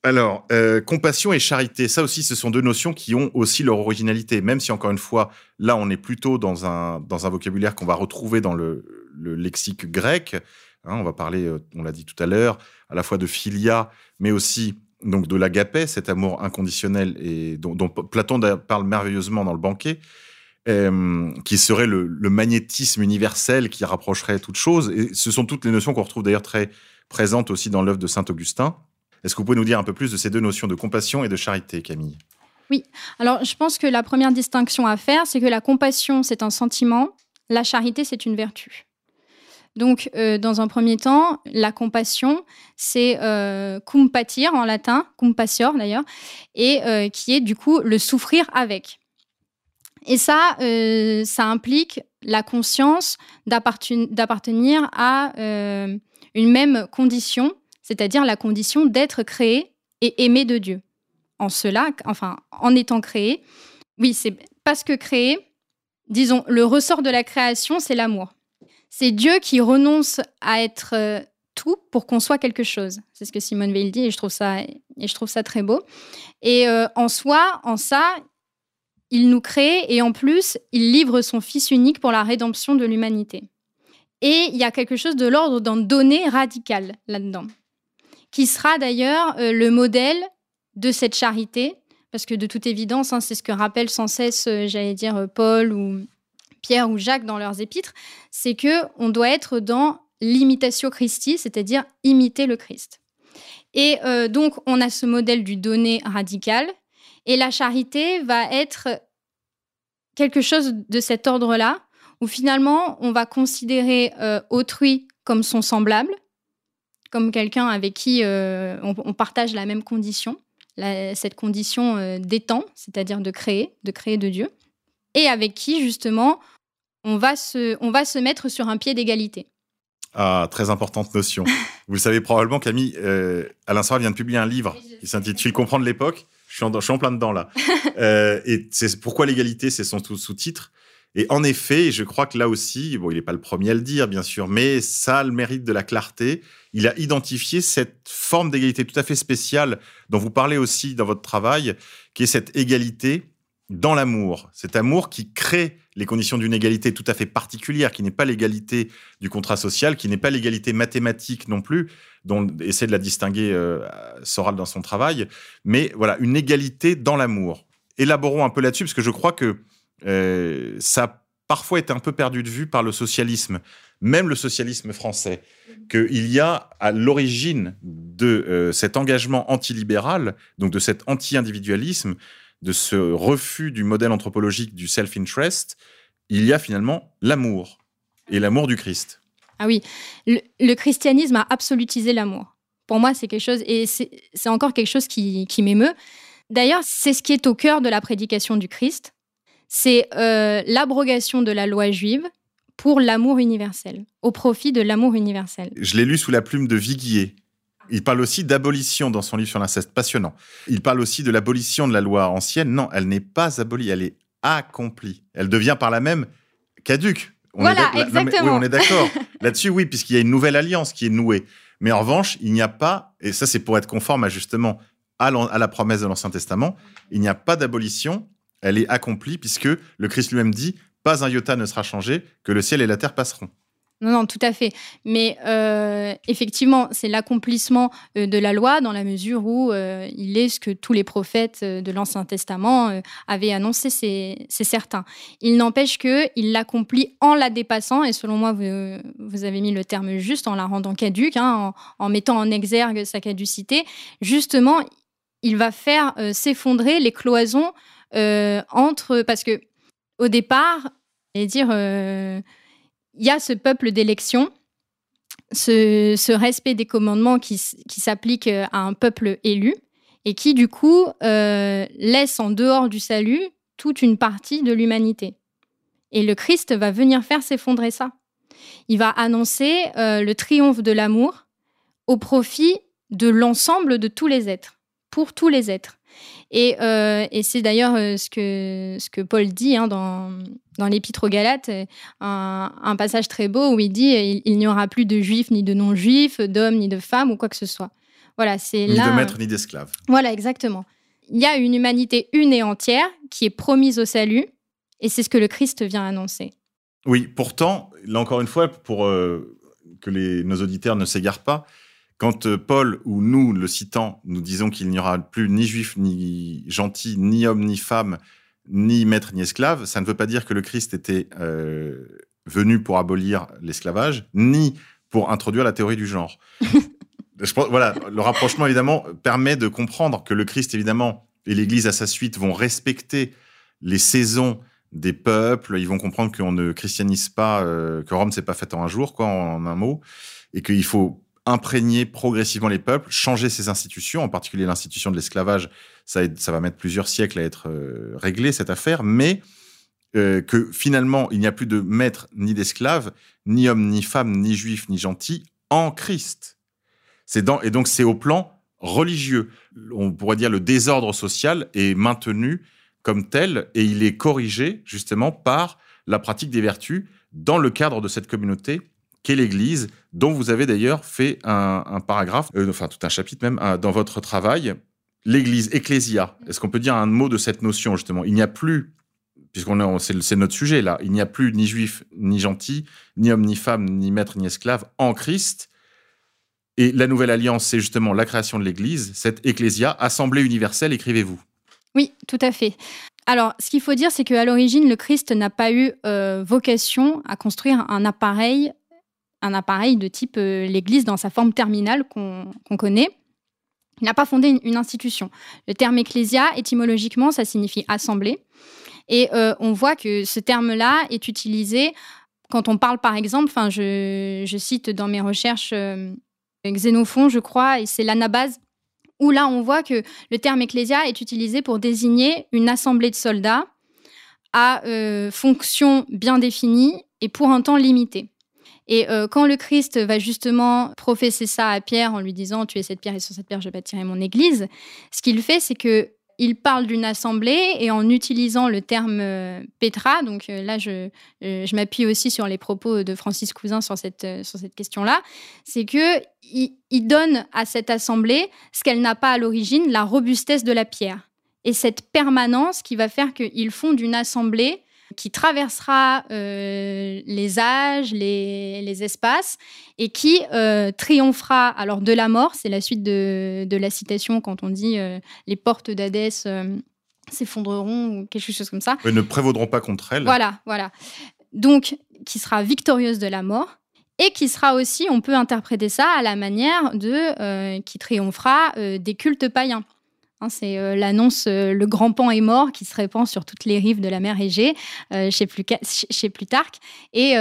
Alors, euh, compassion et charité, ça aussi, ce sont deux notions qui ont aussi leur originalité, même si encore une fois, là, on est plutôt dans un, dans un vocabulaire qu'on va retrouver dans le, lexique grec. Hein, on va parler, euh, on l'a dit tout à l'heure, à la fois de philia, mais aussi donc de l'agapé, cet amour inconditionnel et dont, Platon parle merveilleusement dans le banquet, euh, qui serait le, le, magnétisme universel qui rapprocherait toutes choses. Et ce sont toutes les notions qu'on retrouve d'ailleurs très présentes aussi dans l'œuvre de saint Augustin. Est-ce que vous pouvez nous dire un peu plus de ces deux notions de compassion et de charité, Camille? Oui, alors je pense que la première distinction à faire, c'est que la compassion, c'est un sentiment, la charité, c'est une vertu. Donc, euh, dans un premier temps, la compassion, c'est euh, compatir en latin, compassior d'ailleurs, et euh, qui est du coup le souffrir avec. Et ça, euh, ça implique la conscience d'appartenir à une même condition c'est-à-dire la condition d'être créé et aimé de Dieu. En cela, enfin, en étant créé, oui, c'est parce que créé, disons, le ressort de la création, c'est l'amour. C'est Dieu qui renonce à être euh, tout pour qu'on soit quelque chose. C'est ce que Simone Veil dit et je trouve ça, très beau. Et euh, en soi, en ça, il nous crée et en plus, il livre son Fils unique pour la rédemption de l'humanité. Et il y a quelque chose de l'ordre d'un donné radical là-dedans qui sera d'ailleurs euh, le modèle de cette charité, parce que de toute évidence, hein, c'est ce que rappellent sans cesse, euh, j'allais dire, euh, Paul ou Pierre ou Jacques dans leurs épîtres, c'est que on doit être dans l'imitation Christi, c'est-à-dire imiter le Christ. Et donc, on a ce modèle du donné radical, et la charité va être quelque chose de cet ordre-là, où finalement on va considérer autrui comme son semblable, comme quelqu'un avec qui euh, on, on partage la même condition, la- cette condition euh, d'étant, c'est-à-dire de créer, de créer de Dieu, et avec qui justement on va se, on va se mettre sur un pied d'égalité. Ah, très importante notion. [LAUGHS] Vous le savez probablement, Camille, euh, Alain Soral vient de publier un livre qui s'intitule Comprendre l'époque. Je suis, en, je suis en plein dedans là. [LAUGHS] Euh, et c'est pourquoi l'égalité, c'est son sous-titre? Et en effet, je crois que là aussi, bon, il n'est pas le premier à le dire, bien sûr, mais ça a le mérite de la clarté. Il a identifié cette forme d'égalité tout à fait spéciale dont vous parlez aussi dans votre travail, qui est cette égalité dans l'amour. Cet amour qui crée les conditions d'une égalité tout à fait particulière, qui n'est pas l'égalité du contrat social, qui n'est pas l'égalité mathématique non plus, dont essaie de la distinguer euh, Soral dans son travail, mais voilà, une égalité dans l'amour. Élaborons un peu là-dessus, parce que je crois que euh, ça a parfois été un peu perdu de vue par le socialisme, même le socialisme français, qu'il y a à l'origine de euh, cet engagement antilibéral, donc de cet anti-individualisme, de ce refus du modèle anthropologique du self-interest, il y a finalement l'amour, et l'amour du Christ. Ah oui, le, christianisme a absolutisé l'amour. Pour moi, c'est quelque chose, et c'est c'est encore quelque chose qui, qui m'émeut. D'ailleurs, c'est ce qui est au cœur de la prédication du Christ. C'est euh, l'abrogation de la loi juive pour l'amour universel, au profit de l'amour universel. Je l'ai lu sous la plume de Viguier. Il parle aussi d'abolition dans son livre sur l'inceste, passionnant. Il parle aussi de l'abolition de la loi ancienne. Non, elle n'est pas abolie, elle est accomplie. Elle devient par là même caduque. On Voilà, est d'ac- non, mais- exactement. oui, on est d'accord. [LAUGHS] Là-dessus, oui, puisqu'il y a une nouvelle alliance qui est nouée. Mais en revanche, il n'y a pas, et ça c'est pour être conforme à justement à la promesse de l'Ancien Testament, il n'y a pas d'abolition, elle est accomplie, puisque le Christ lui-même dit, pas un iota ne sera changé, que le ciel et la terre passeront. Non, non, tout à fait. Mais euh, effectivement, c'est l'accomplissement euh, de la loi dans la mesure où euh, il est ce que tous les prophètes de l'Ancien Testament avaient annoncé, c'est certain. Il n'empêche que il l'accomplit en la dépassant, et selon moi, vous, avez mis le terme juste, en la rendant caduque, hein, en, mettant en exergue sa caducité. Justement, il va faire s'effondrer les cloisons entre... Parce que au départ, et dire... euh, il y a ce peuple d'élection, ce, respect des commandements qui, qui s'applique euh, à un peuple élu et qui, du coup, euh, laisse en dehors du salut toute une partie de l'humanité. Et le Christ va venir faire s'effondrer ça. Il va annoncer euh, le triomphe de l'amour au profit de l'ensemble de tous les êtres, pour tous les êtres. Et, euh, et c'est d'ailleurs euh, ce, que, ce que Paul dit hein, dans, dans l'Épître aux Galates, euh, un, un passage très beau où il dit il, il n'y aura plus de juifs ni de non-juifs, d'hommes ni de femmes ou quoi que ce soit. Voilà, c'est Ni là. de maître ni d'esclave. Voilà, exactement. Il y a une humanité une et entière qui est promise au salut, et c'est ce que le Christ vient annoncer. Oui, pourtant, là encore une fois, pour euh, que les, nos auditeurs ne s'égarent pas, quand euh, Paul ou nous, le citant, nous disons qu'il n'y aura plus ni juif, ni gentil, ni homme, ni femme, ni maître, ni esclave, ça ne veut pas dire que le Christ était euh, venu pour abolir l'esclavage, ni pour introduire la théorie du genre. [LAUGHS] Je pense, voilà, le rapprochement, évidemment, permet de comprendre que le Christ, évidemment, et l'Église à sa suite vont respecter les saisons des peuples. Ils vont comprendre qu'on ne christianise pas, euh, que Rome s'est pas faite en un jour, quoi, en un mot, et qu'il faut imprégner progressivement les peuples, changer ces institutions, en particulier l'institution de l'esclavage. Ça, va mettre plusieurs siècles à être euh, réglé cette affaire, mais euh, que finalement il n'y a plus de maître ni d'esclave, ni homme, ni femme, ni juif, ni gentil en Christ. Dans et donc c'est au plan religieux. On pourrait dire le désordre social est maintenu comme tel et il est corrigé justement par la pratique des vertus dans le cadre de cette communauté qu'est l'Église, dont vous avez d'ailleurs fait un, paragraphe, euh, enfin tout un chapitre même, euh, dans votre travail, l'Église, ecclésia. Est-ce qu'on peut dire un mot de cette notion justement? Il n'y a plus, puisqu'on est, c'est, notre sujet là, il n'y a plus ni juif, ni gentil, ni homme, ni femme, ni maître, ni esclave en Christ. Et la nouvelle alliance, c'est justement la création de l'Église, cette ecclésia, assemblée universelle, écrivez-vous? Oui, tout à fait. Alors, ce qu'il faut dire, c'est qu'à l'origine, le Christ n'a pas eu euh, vocation à construire un appareil, un appareil de type euh, l'Église dans sa forme terminale qu'on connaît. Il n'a pas fondé une, institution. Le terme ecclésia, étymologiquement, ça signifie assemblée. Et euh, on voit que ce terme-là est utilisé quand on parle, par exemple, je, cite dans mes recherches euh, Xénophon, je crois, et c'est l'anabase, où là, on voit que le terme ecclésia est utilisé pour désigner une assemblée de soldats à fonction bien définie et pour un temps limité. Et euh, quand le Christ va justement professer ça à Pierre en lui disant Tu es cette pierre et sur cette pierre je bâtirai mon église, ce qu'il fait, c'est que il parle d'une assemblée et en utilisant le terme euh, Petra, donc euh, là je, je m'appuie aussi sur les propos de Francis Cousin sur cette, sur cette question-là, c'est que il, donne à cette assemblée ce qu'elle n'a pas à l'origine, la robustesse de la pierre. Et cette permanence qui va faire qu'ils font d'une assemblée qui traversera euh, les âges, les, espaces, et qui euh, triomphera alors de la mort. C'est la suite de, la citation quand on dit euh, les portes d'Hadès s'effondreront ou quelque chose comme ça. ne prévaudront pas contre elle. Voilà, voilà. Donc, qui sera victorieuse de la mort et qui sera aussi, on peut interpréter ça à la manière de qui triomphera des cultes païens. Hein, c'est euh, l'annonce euh, Le grand pan est mort qui se répand sur toutes les rives de la mer Égée euh, chez, Plutarque. Et,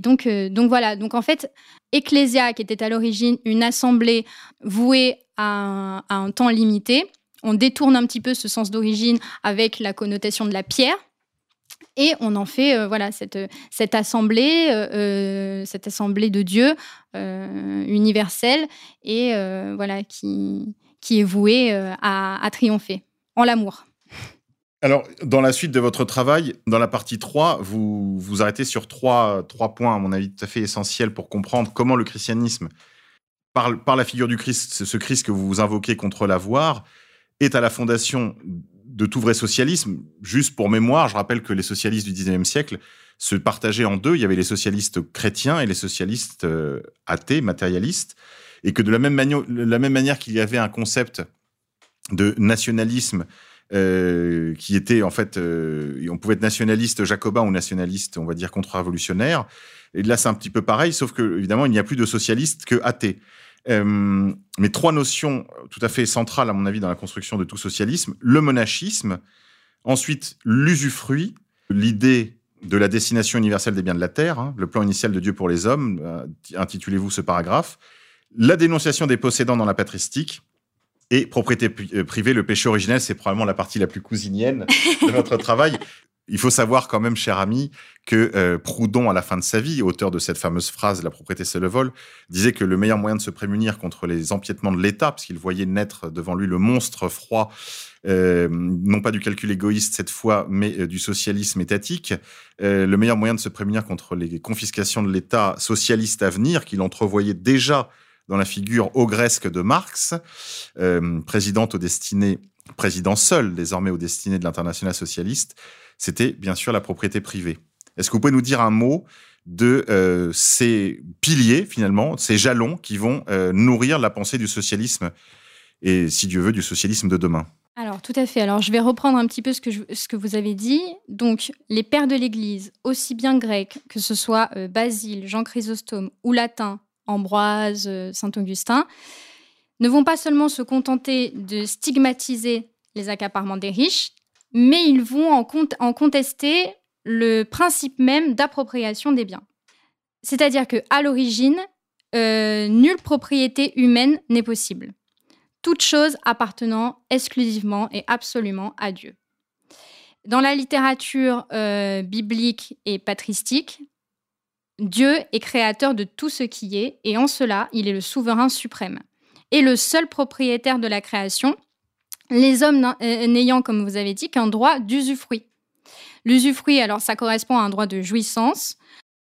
donc, voilà, donc en fait, Ecclésia, qui était à l'origine une assemblée vouée à un, temps limité, on détourne un petit peu ce sens d'origine avec la connotation de la pierre. Et on en fait voilà cette, cette assemblée, cette assemblée de Dieu universelle et voilà qui, qui est voué euh, à, triompher en l'amour. Alors, dans la suite de votre travail, dans la partie 3, vous vous arrêtez sur trois, points, à mon avis, tout à fait essentiels pour comprendre comment le christianisme, par, par la figure du Christ, ce Christ que vous invoquez contre l'avoir, est à la fondation de tout vrai socialisme. Juste pour mémoire, je rappelle que les socialistes du 19e siècle se partageaient en deux. Il y avait les socialistes chrétiens et les socialistes euh, athées, matérialistes et que de la même, manière qu'il y avait un concept de nationalisme euh, qui était en fait, euh, on pouvait être nationaliste jacobin ou nationaliste, on va dire contre-révolutionnaire. Et là, c'est un petit peu pareil, sauf que évidemment, il n'y a plus de socialistes que athées. Euh, mais trois notions tout à fait centrales, à mon avis, dans la construction de tout socialisme le monachisme, ensuite l'usufruit, l'idée de la destination universelle des biens de la terre, hein, le plan initial de Dieu pour les hommes, intitulez-vous ce paragraphe, la dénonciation des possédants dans la patristique et propriété euh, privée, le péché originel, c'est probablement la partie la plus cousinienne de [LAUGHS] notre travail. Il faut savoir quand même, cher ami, que euh, Proudhon, à la fin de sa vie, auteur de cette fameuse phrase « La propriété, c'est le vol », disait que le meilleur moyen de se prémunir contre les empiètements de l'État, puisqu'il voyait naître devant lui le monstre froid, euh, non pas du calcul égoïste cette fois, mais du socialisme étatique, le meilleur moyen de se prémunir contre les confiscations de l'État socialiste à venir, qu'il entrevoyait déjà dans la figure ogresque de Marx, euh, présidente aux destinées, président seul désormais aux destinées de l'international socialiste, c'était bien sûr la propriété privée. Est-ce que vous pouvez nous dire un mot de euh, ces piliers, finalement, ces jalons qui vont euh, nourrir la pensée du socialisme et, si Dieu veut, du socialisme de demain? Alors, tout à fait. Alors, je vais reprendre un petit peu ce que, ce que vous avez dit. Donc, les pères de l'Église, aussi bien grecs, que ce soit Basile, Jean Chrysostome ou latin, Ambroise, euh, Saint-Augustin, ne vont pas seulement se contenter de stigmatiser les accaparements des riches, mais ils vont en, contester le principe même d'appropriation des biens. C'est-à-dire que à l'origine, euh, nulle propriété humaine n'est possible. Toute chose appartenant exclusivement et absolument à Dieu. Dans la littérature euh, biblique et patristique, Dieu est créateur de tout ce qui est, et en cela, il est le souverain suprême. Et le seul propriétaire de la création, les hommes euh, n'ayant, comme vous avez dit, qu'un droit d'usufruit. L'usufruit, alors ça correspond à un droit de jouissance,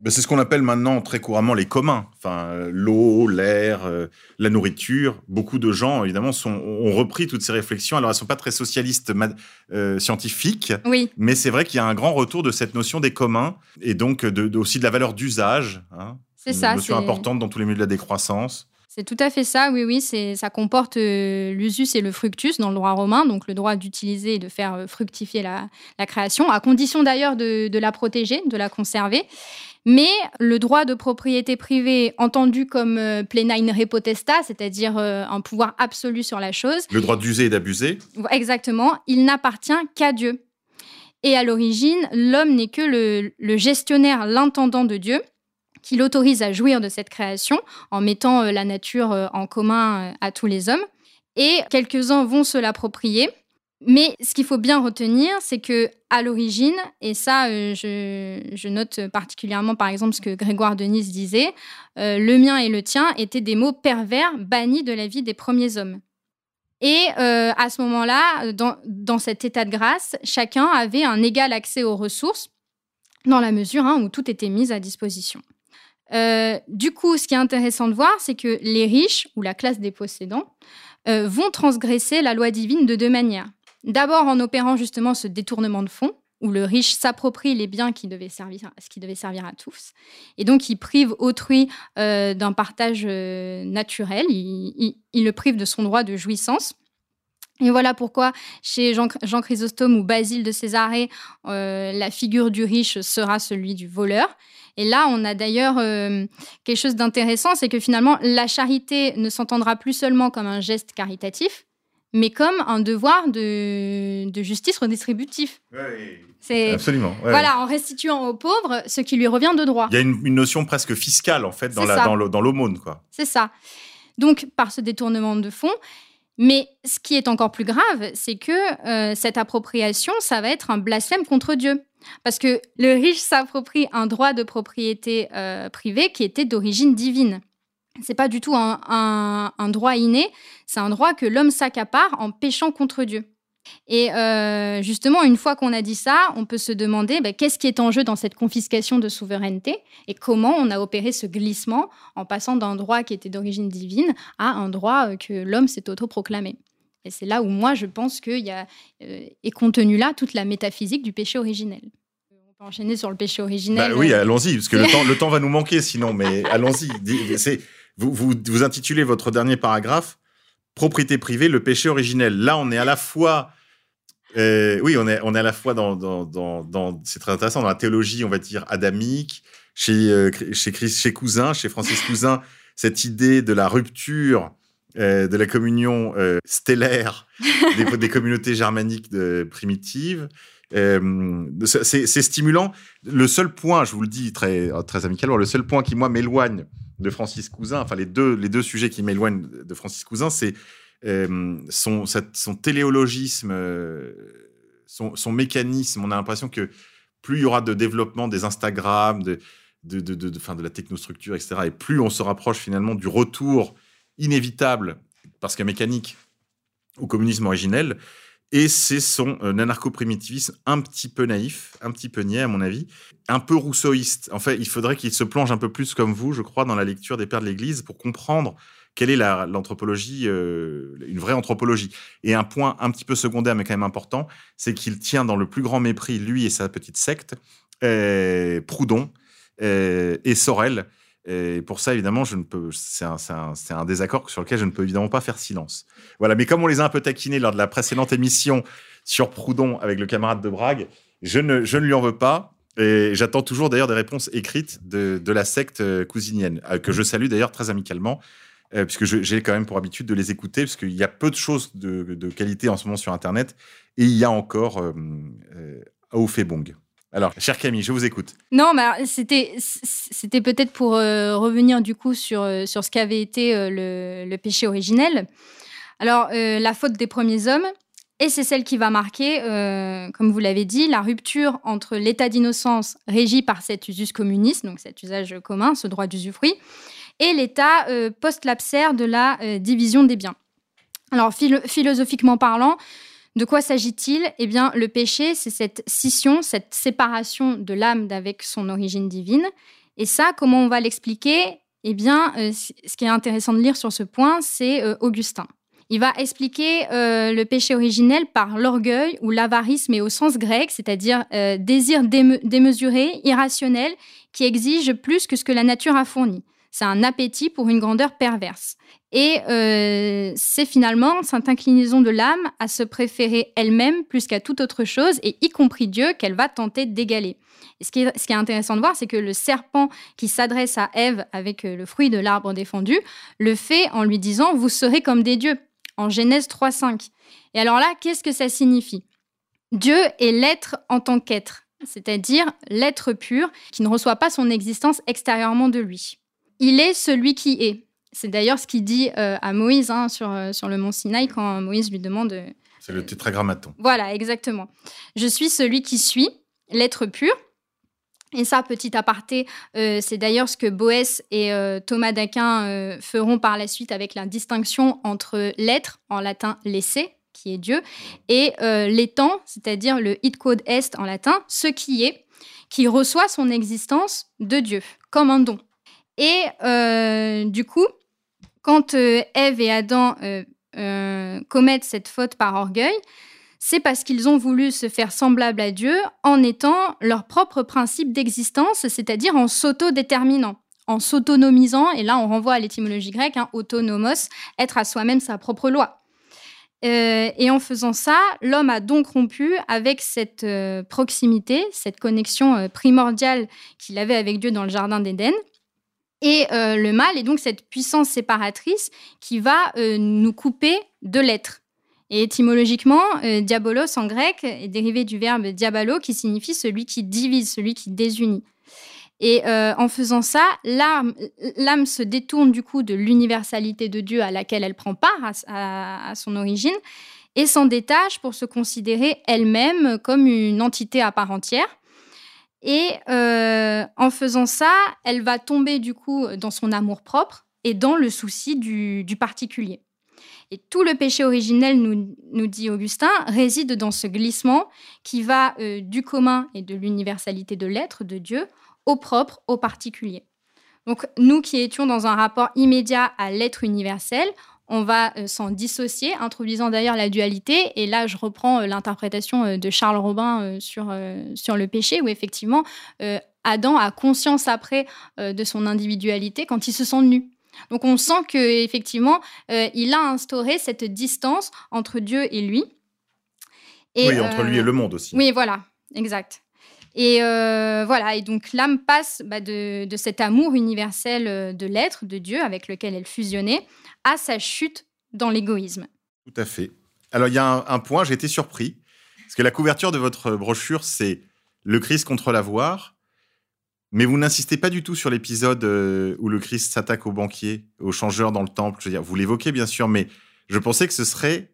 c'est ce qu'on appelle maintenant très couramment les communs. Enfin, euh, l'eau, l'air, euh, la nourriture. Beaucoup de gens, évidemment, sont, ont repris toutes ces réflexions. Alors, elles ne sont pas très socialistes euh, scientifiques, oui. mais c'est vrai qu'il y a un grand retour de cette notion des communs et donc de, aussi de la valeur d'usage. Hein, c'est ça. Une notion importante dans tous les milieux de la décroissance. C'est tout à fait ça, oui, oui. Ça comporte l'usus et le fructus dans le droit romain, donc le droit d'utiliser et de faire fructifier la, création, à condition d'ailleurs de, de, la protéger, de la conserver. Mais le droit de propriété privée, entendu comme euh, plena in repotesta, c'est-à-dire euh, un pouvoir absolu sur la chose. Le droit d'user et d'abuser. Exactement, il n'appartient qu'à Dieu. Et à l'origine, l'homme n'est que le, le gestionnaire, l'intendant de Dieu, qui l'autorise à jouir de cette création en mettant euh, la nature en commun à tous les hommes. Et quelques-uns vont se l'approprier. Mais ce qu'il faut bien retenir, c'est que à l'origine, et ça, je, je, note particulièrement par exemple ce que Grégoire de Nice disait, le mien et le tien étaient des mots pervers bannis de la vie des premiers hommes. Et à ce moment-là, dans, cet état de grâce, chacun avait un égal accès aux ressources, dans la mesure hein, où tout était mis à disposition. Euh, du coup, ce qui est intéressant de voir, c'est que les riches, ou la classe des possédants, euh, vont transgresser la loi divine de deux manières. D'abord en opérant justement ce détournement de fonds, où le riche s'approprie les biens qui devaient servir, à tous, et donc il prive autrui euh, d'un partage naturel, il, le prive de son droit de jouissance. Et voilà pourquoi chez Jean, Chrysostome ou Basile de Césarée, la figure du riche sera celui du voleur. Et là, on a d'ailleurs euh, quelque chose d'intéressant, c'est que finalement, la charité ne s'entendra plus seulement comme un geste caritatif, mais comme un devoir de, justice redistributif. c'est absolument. Voilà, en restituant aux pauvres ce qui lui revient de droit. Il y a une, notion presque fiscale en fait dans l'aumône, quoi. C'est ça. Donc par ce détournement de fonds. Mais ce qui est encore plus grave, c'est que euh, cette appropriation, ça va être un blasphème contre Dieu. Parce que le riche s'approprie un droit de propriété euh, privée qui était d'origine divine. C'est pas du tout un, droit inné, c'est un droit que l'homme s'accapare en péchant contre Dieu. Et euh, justement, une fois qu'on a dit ça, on peut se demander ben, qu'est-ce qui est en jeu dans cette confiscation de souveraineté et comment on a opéré ce glissement en passant d'un droit qui était d'origine divine à un droit euh, que l'homme s'est autoproclamé. Et c'est là où moi, je pense qu'il y a, euh, est contenue là toute la métaphysique du péché originel. On peut enchaîner sur le péché originel. Bah oui, allons-y, parce que le, [LAUGHS] temps, le temps va nous manquer sinon, mais allons-y. Vous, vous, intitulez votre dernier paragraphe Propriété privée, le péché originel. Là, on est à la fois... Euh, oui, on est, on est à la fois dans, c'est très intéressant, dans la théologie, on va dire, adamique, chez, euh, chez, Cousin, chez Francis Cousin, cette idée de la rupture euh, de la communion stellaire des, communautés germaniques primitives. C'est stimulant. Le seul point, je vous le dis très, très amicalement, le seul point qui, moi, m'éloigne de Francis Cousin, enfin, les deux, les deux sujets qui m'éloignent de Francis Cousin, c'est son, son téléologisme, son, son, mécanisme. On a l'impression que plus il y aura de développement des Instagram, de, de, de, de, de, la technostructure, etc., et plus on se rapproche finalement du retour inévitable, parce que mécanique, au communisme originel. Et c'est son euh, anarcho-primitivisme un petit peu naïf, un petit peu niais à mon avis, un peu rousseauiste. En fait, il faudrait qu'il se plonge un peu plus comme vous, je crois, dans la lecture des Pères de l'Église pour comprendre quelle est l'anthropologie, euh, une vraie anthropologie. Et un point un petit peu secondaire, mais quand même important, c'est qu'il tient dans le plus grand mépris, lui et sa petite secte, euh, Proudhon et Sorel, et pour ça, évidemment, je ne peux. C'est un, désaccord sur lequel je ne peux évidemment pas faire silence. Voilà. Mais comme on les a un peu taquinés lors de la précédente émission sur Proudhon avec le camarade de Brague, je ne, je ne lui en veux pas. Et j'attends toujours d'ailleurs des réponses écrites de, la secte euh, cousinienne, euh, que je salue d'ailleurs très amicalement, euh, puisque j'ai quand même pour habitude de les écouter, parce qu'il y a peu de choses de, qualité en ce moment sur Internet, et il y a encore euh, euh, Aoufebong. Alors, cher Camille, je vous écoute. Non, mais c'était peut-être pour euh, revenir du coup sur euh, sur ce qu'avait été euh, le, péché originel. Alors, la faute des premiers hommes, et c'est celle qui va marquer, comme vous l'avez dit, la rupture entre l'état d'innocence régi par cet usus communiste, donc cet usage commun, ce droit d'usufruit, et l'état post-lapsaire de la division des biens. Alors, philosophiquement parlant, de quoi s'agit-il? Eh bien, le péché, c'est cette scission, cette séparation de l'âme d'avec son origine divine. Et ça, comment on va l'expliquer? Eh bien, euh, ce qui est intéressant de lire sur ce point, c'est euh, Augustin. Il va expliquer euh, le péché originel par l'orgueil ou l'avarice, mais au sens grec, c'est-à-dire désir démesuré, irrationnel, qui exige plus que ce que la nature a fourni. C'est un appétit pour une grandeur perverse. Et euh, c'est finalement cette inclinaison de l'âme à se préférer elle-même plus qu'à toute autre chose, et y compris Dieu, qu'elle va tenter d'égaler. Ce qui, est, ce qui est intéressant de voir, c'est que le serpent qui s'adresse à Ève avec euh, le fruit de l'arbre défendu, le fait en lui disant Vous serez comme des dieux, en Genèse 3.5. Et alors là, qu'est-ce que ça signifie? Dieu est l'être en tant qu'être, c'est-à-dire l'être pur qui ne reçoit pas son existence extérieurement de lui. Il est celui qui est. C'est d'ailleurs ce qu'il dit euh, à Moïse hein, sur, euh, sur le mont Sinaï quand Moïse lui demande. euh, C'est le tétragrammaton. voilà, exactement. Je suis celui qui suis, l'être pur. Et ça, petit aparté, euh, c'est d'ailleurs ce que Boès et euh, Thomas d'Aquin euh, feront par la suite avec la distinction entre l'être, en latin l'essai, qui est Dieu, et l'étant, c'est-à-dire le id code est en latin, ce qui est, qui reçoit son existence de Dieu, comme un don. Et du coup, quand euh, Ève et Adam euh, euh, commettent cette faute par orgueil, c'est parce qu'ils ont voulu se faire semblables à Dieu en étant leur propre principe d'existence, c'est-à-dire en s'autodéterminant, en s'autonomisant, et là on renvoie à l'étymologie grecque, hein, autonomos, être à soi-même sa propre loi. Et en faisant ça, l'homme a donc rompu avec cette proximité, cette connexion primordiale qu'il avait avec Dieu dans le Jardin d'Éden. Et euh, le mal est donc cette puissance séparatrice qui va euh, nous couper de l'être. Et étymologiquement, euh, diabolos en grec est dérivé du verbe diabalo qui signifie celui qui divise, celui qui désunit. Et en faisant ça, l'âme, se détourne du coup de l'universalité de Dieu à laquelle elle prend part à son origine et s'en détache pour se considérer elle-même comme une entité à part entière. Et euh, en faisant ça, elle va tomber du coup dans son amour propre et dans le souci du, particulier. Et tout le péché originel, nous, nous dit Augustin, réside dans ce glissement qui va euh, du commun et de l'universalité de l'être, de Dieu, au propre, au particulier. Donc nous qui étions dans un rapport immédiat à l'être universel, on va euh, s'en dissocier, introduisant d'ailleurs la dualité. Et là, je reprends euh, l'interprétation euh, de Charles Robin sur, sur le péché, où effectivement, Adam a conscience après de son individualité quand il se sent nu. Donc on sent que effectivement, il a instauré cette distance entre Dieu et lui. Et, oui, entre lui et le monde aussi. oui, voilà, exact. Et euh, voilà, et donc l'âme passe bah, de, de cet amour universel de l'être, de Dieu, avec lequel elle fusionnait, à sa chute dans l'égoïsme. Tout à fait. Alors, il y a un, un point, j'ai été surpris, parce que la couverture de votre brochure, c'est le Christ contre l'avoir, mais vous n'insistez pas du tout sur l'épisode euh, où le Christ s'attaque au banquier, au changeur dans le temple. Je veux dire, vous l'évoquez bien sûr, mais je pensais que ce serait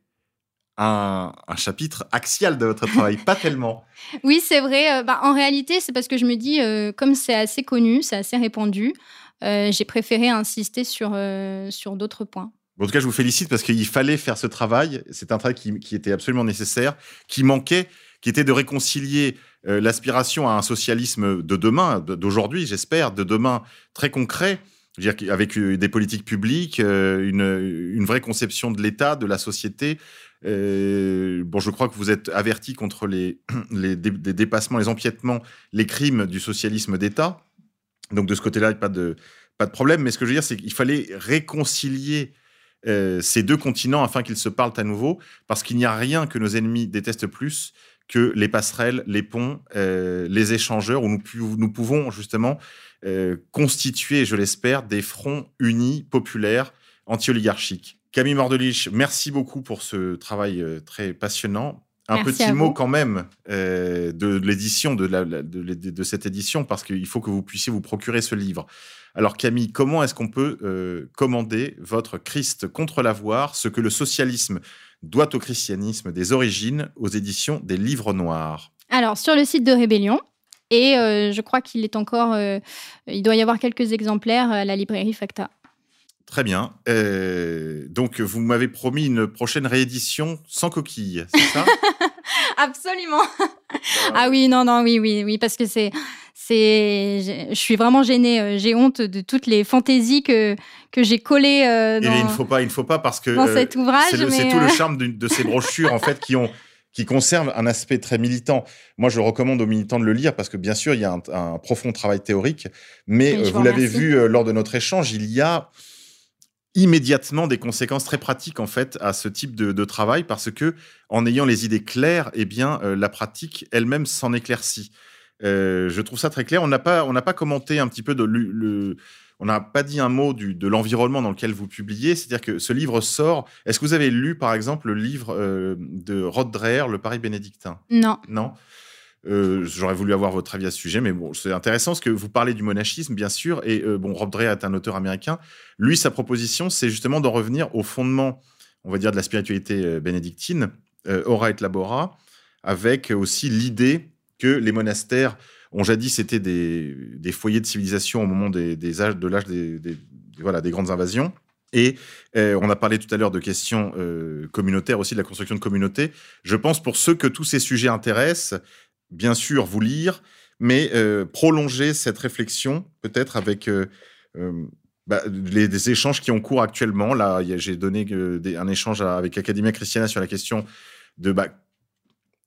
un, un chapitre axial de votre travail, pas tellement. [LAUGHS] Oui, c'est vrai. euh, bah, en réalité, c'est parce que je me dis, euh, comme c'est assez connu, c'est assez répandu, euh, j'ai préféré insister sur, euh, sur d'autres points. En tout cas, je vous félicite parce qu'il fallait faire ce travail. C'est un travail qui, était absolument nécessaire, qui manquait, qui était de réconcilier euh, l'aspiration à un socialisme de demain, de- d'aujourd'hui, j'espère, de demain très concret, dire, avec euh, des politiques publiques, euh, une, vraie conception de l'État, de la société. Euh, bon, je crois que vous êtes averti contre les, [CLEARS THROAT] les dépassements, les empiètements, les crimes du socialisme d'État. Donc de ce côté-là, pas de, pas de problème. Mais ce que je veux dire, c'est qu'il fallait réconcilier euh, ces deux continents afin qu'ils se parlent à nouveau, parce qu'il n'y a rien que nos ennemis détestent plus que les passerelles, les ponts, euh, les échangeurs, où nous, pouvons justement euh, constituer, je l'espère, des fronts unis, populaires, anti-oligarchiques. Camille Mordelich, merci beaucoup pour ce travail très passionnant. Un Merci petit mot quand même euh, de l'édition, de, la- la- de, de- de cette édition, parce qu'il faut que vous puissiez vous procurer ce livre. Alors Camille, comment est-ce qu'on peut euh, commander votre Christ contre l'avoir, ce que le socialisme doit au christianisme des origines, aux éditions des Livres Noirs? Alors, sur le site de Rébellion, et euh, je crois qu'il est encore. il doit y avoir quelques exemplaires à la librairie Facta. Très bien. Euh, donc, vous m'avez promis une prochaine réédition sans coquille, c'est ça? [LAUGHS] Absolument. ah oui, non, non, oui, oui, oui, parce que c'est, je suis vraiment gênée. euh, J'ai honte de toutes les fantaisies que que j'ai collées euh, Et dans, il ne faut pas, il ne faut pas parce que dans euh, cet ouvrage. c'est mais, tout le euh, charme de ces brochures en fait qui ont qui conservent un aspect très militant. Moi, je recommande aux militants de le lire parce que bien sûr, il y a un, un profond travail théorique, mais Oui, euh, vous l'avez vu euh, lors de notre échange, il y a immédiatement des conséquences très pratiques en fait à ce type de, de travail parce que en ayant les idées claires, eh bien euh, la pratique elle-même s'en éclaircit. Euh, je trouve ça très clair. On n'a pas, on n'a pas commenté un petit peu de, le- le- on n'a pas dit un mot du, de l'environnement dans lequel vous publiez. C'est-à-dire que ce livre sort. Est-ce que vous avez lu, par exemple, le livre euh, de Rod Dreher, Le Paris bénédictin? Non. Non? Euh, J'aurais voulu avoir votre avis à ce sujet, mais c'est intéressant parce que vous parlez du monachisme, bien sûr, et euh, bon, Rob Dreher est un auteur américain. Lui, sa proposition, c'est justement d'en revenir au fondement, on va dire, de la spiritualité euh, bénédictine, ora et labora, avec aussi l'idée que les monastères ont jadis été des, des foyers de civilisation au moment des, âges, de l'âge des, voilà, des grandes invasions. Et on a parlé tout à l'heure de questions communautaires aussi, de la construction de communautés. Je pense pour ceux que tous ces sujets intéressent, bien sûr, vous lire, mais euh, prolonger cette réflexion peut-être avec euh, euh, bah, les, échanges qui ont cours actuellement. Là, j'ai donné euh, un échange avec Academia Christiana sur la question de, bah,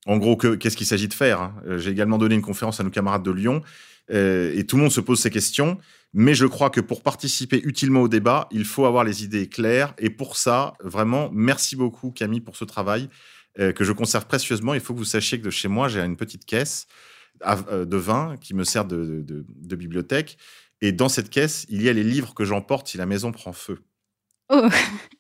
en gros, que- qu'est-ce qu'il s'agit de faire hein. J'ai également donné une conférence à nos camarades de Lyon et tout le monde se pose ces questions. Mais je crois que pour participer utilement au débat, il faut avoir les idées claires. Et pour ça, vraiment, merci beaucoup Camille pour ce travail euh, que je conserve précieusement. Il faut que vous sachiez que de chez moi, j'ai une petite caisse euh, de vin qui me sert de, de- de- de bibliothèque. Et dans cette caisse, il y a les livres que j'emporte si la maison prend feu. Oh.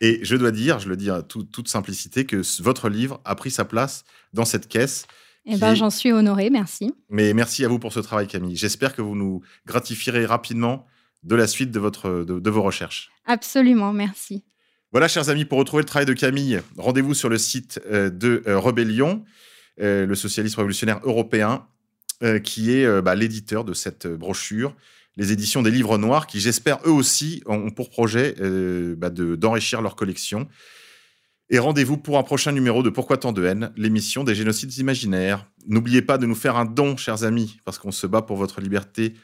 Et je dois dire, je le dis à tout- toute simplicité, que votre livre a pris sa place dans cette caisse. Eh ben, est- j'en suis honorée, merci. Mais merci à vous pour ce travail, Camille. J'espère que vous nous gratifierez rapidement de la suite de, votre, de, de vos recherches. Absolument, merci. Voilà, chers amis, pour retrouver le travail de Camille, rendez-vous sur le site euh, de euh, Rebellion, euh, le socialisme révolutionnaire européen, qui est bah, l'éditeur de cette brochure, les éditions des livres noirs, qui, j'espère, eux aussi, ont pour projet bah, de- d'enrichir leur collection. Et rendez-vous pour un prochain numéro de Pourquoi tant de haine, l'émission des génocides imaginaires. N'oubliez pas de nous faire un don, chers amis, parce qu'on se bat pour votre liberté,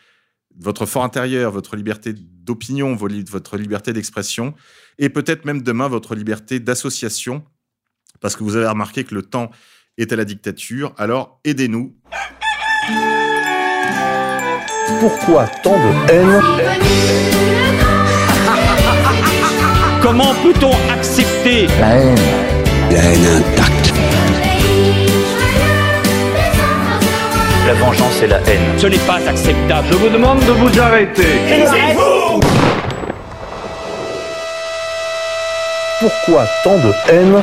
votre fort intérieur, votre liberté d'opinion, votre liberté d'expression, et peut-être même demain votre liberté d'association, parce que vous avez remarqué que le temps est à la dictature. Alors aidez-nous. Pourquoi tant de haine Comment peut-on accepter La haine intacte. La vengeance et la haine. Ce n'est pas acceptable. Je vous demande de vous arrêter. Pourquoi tant de haine?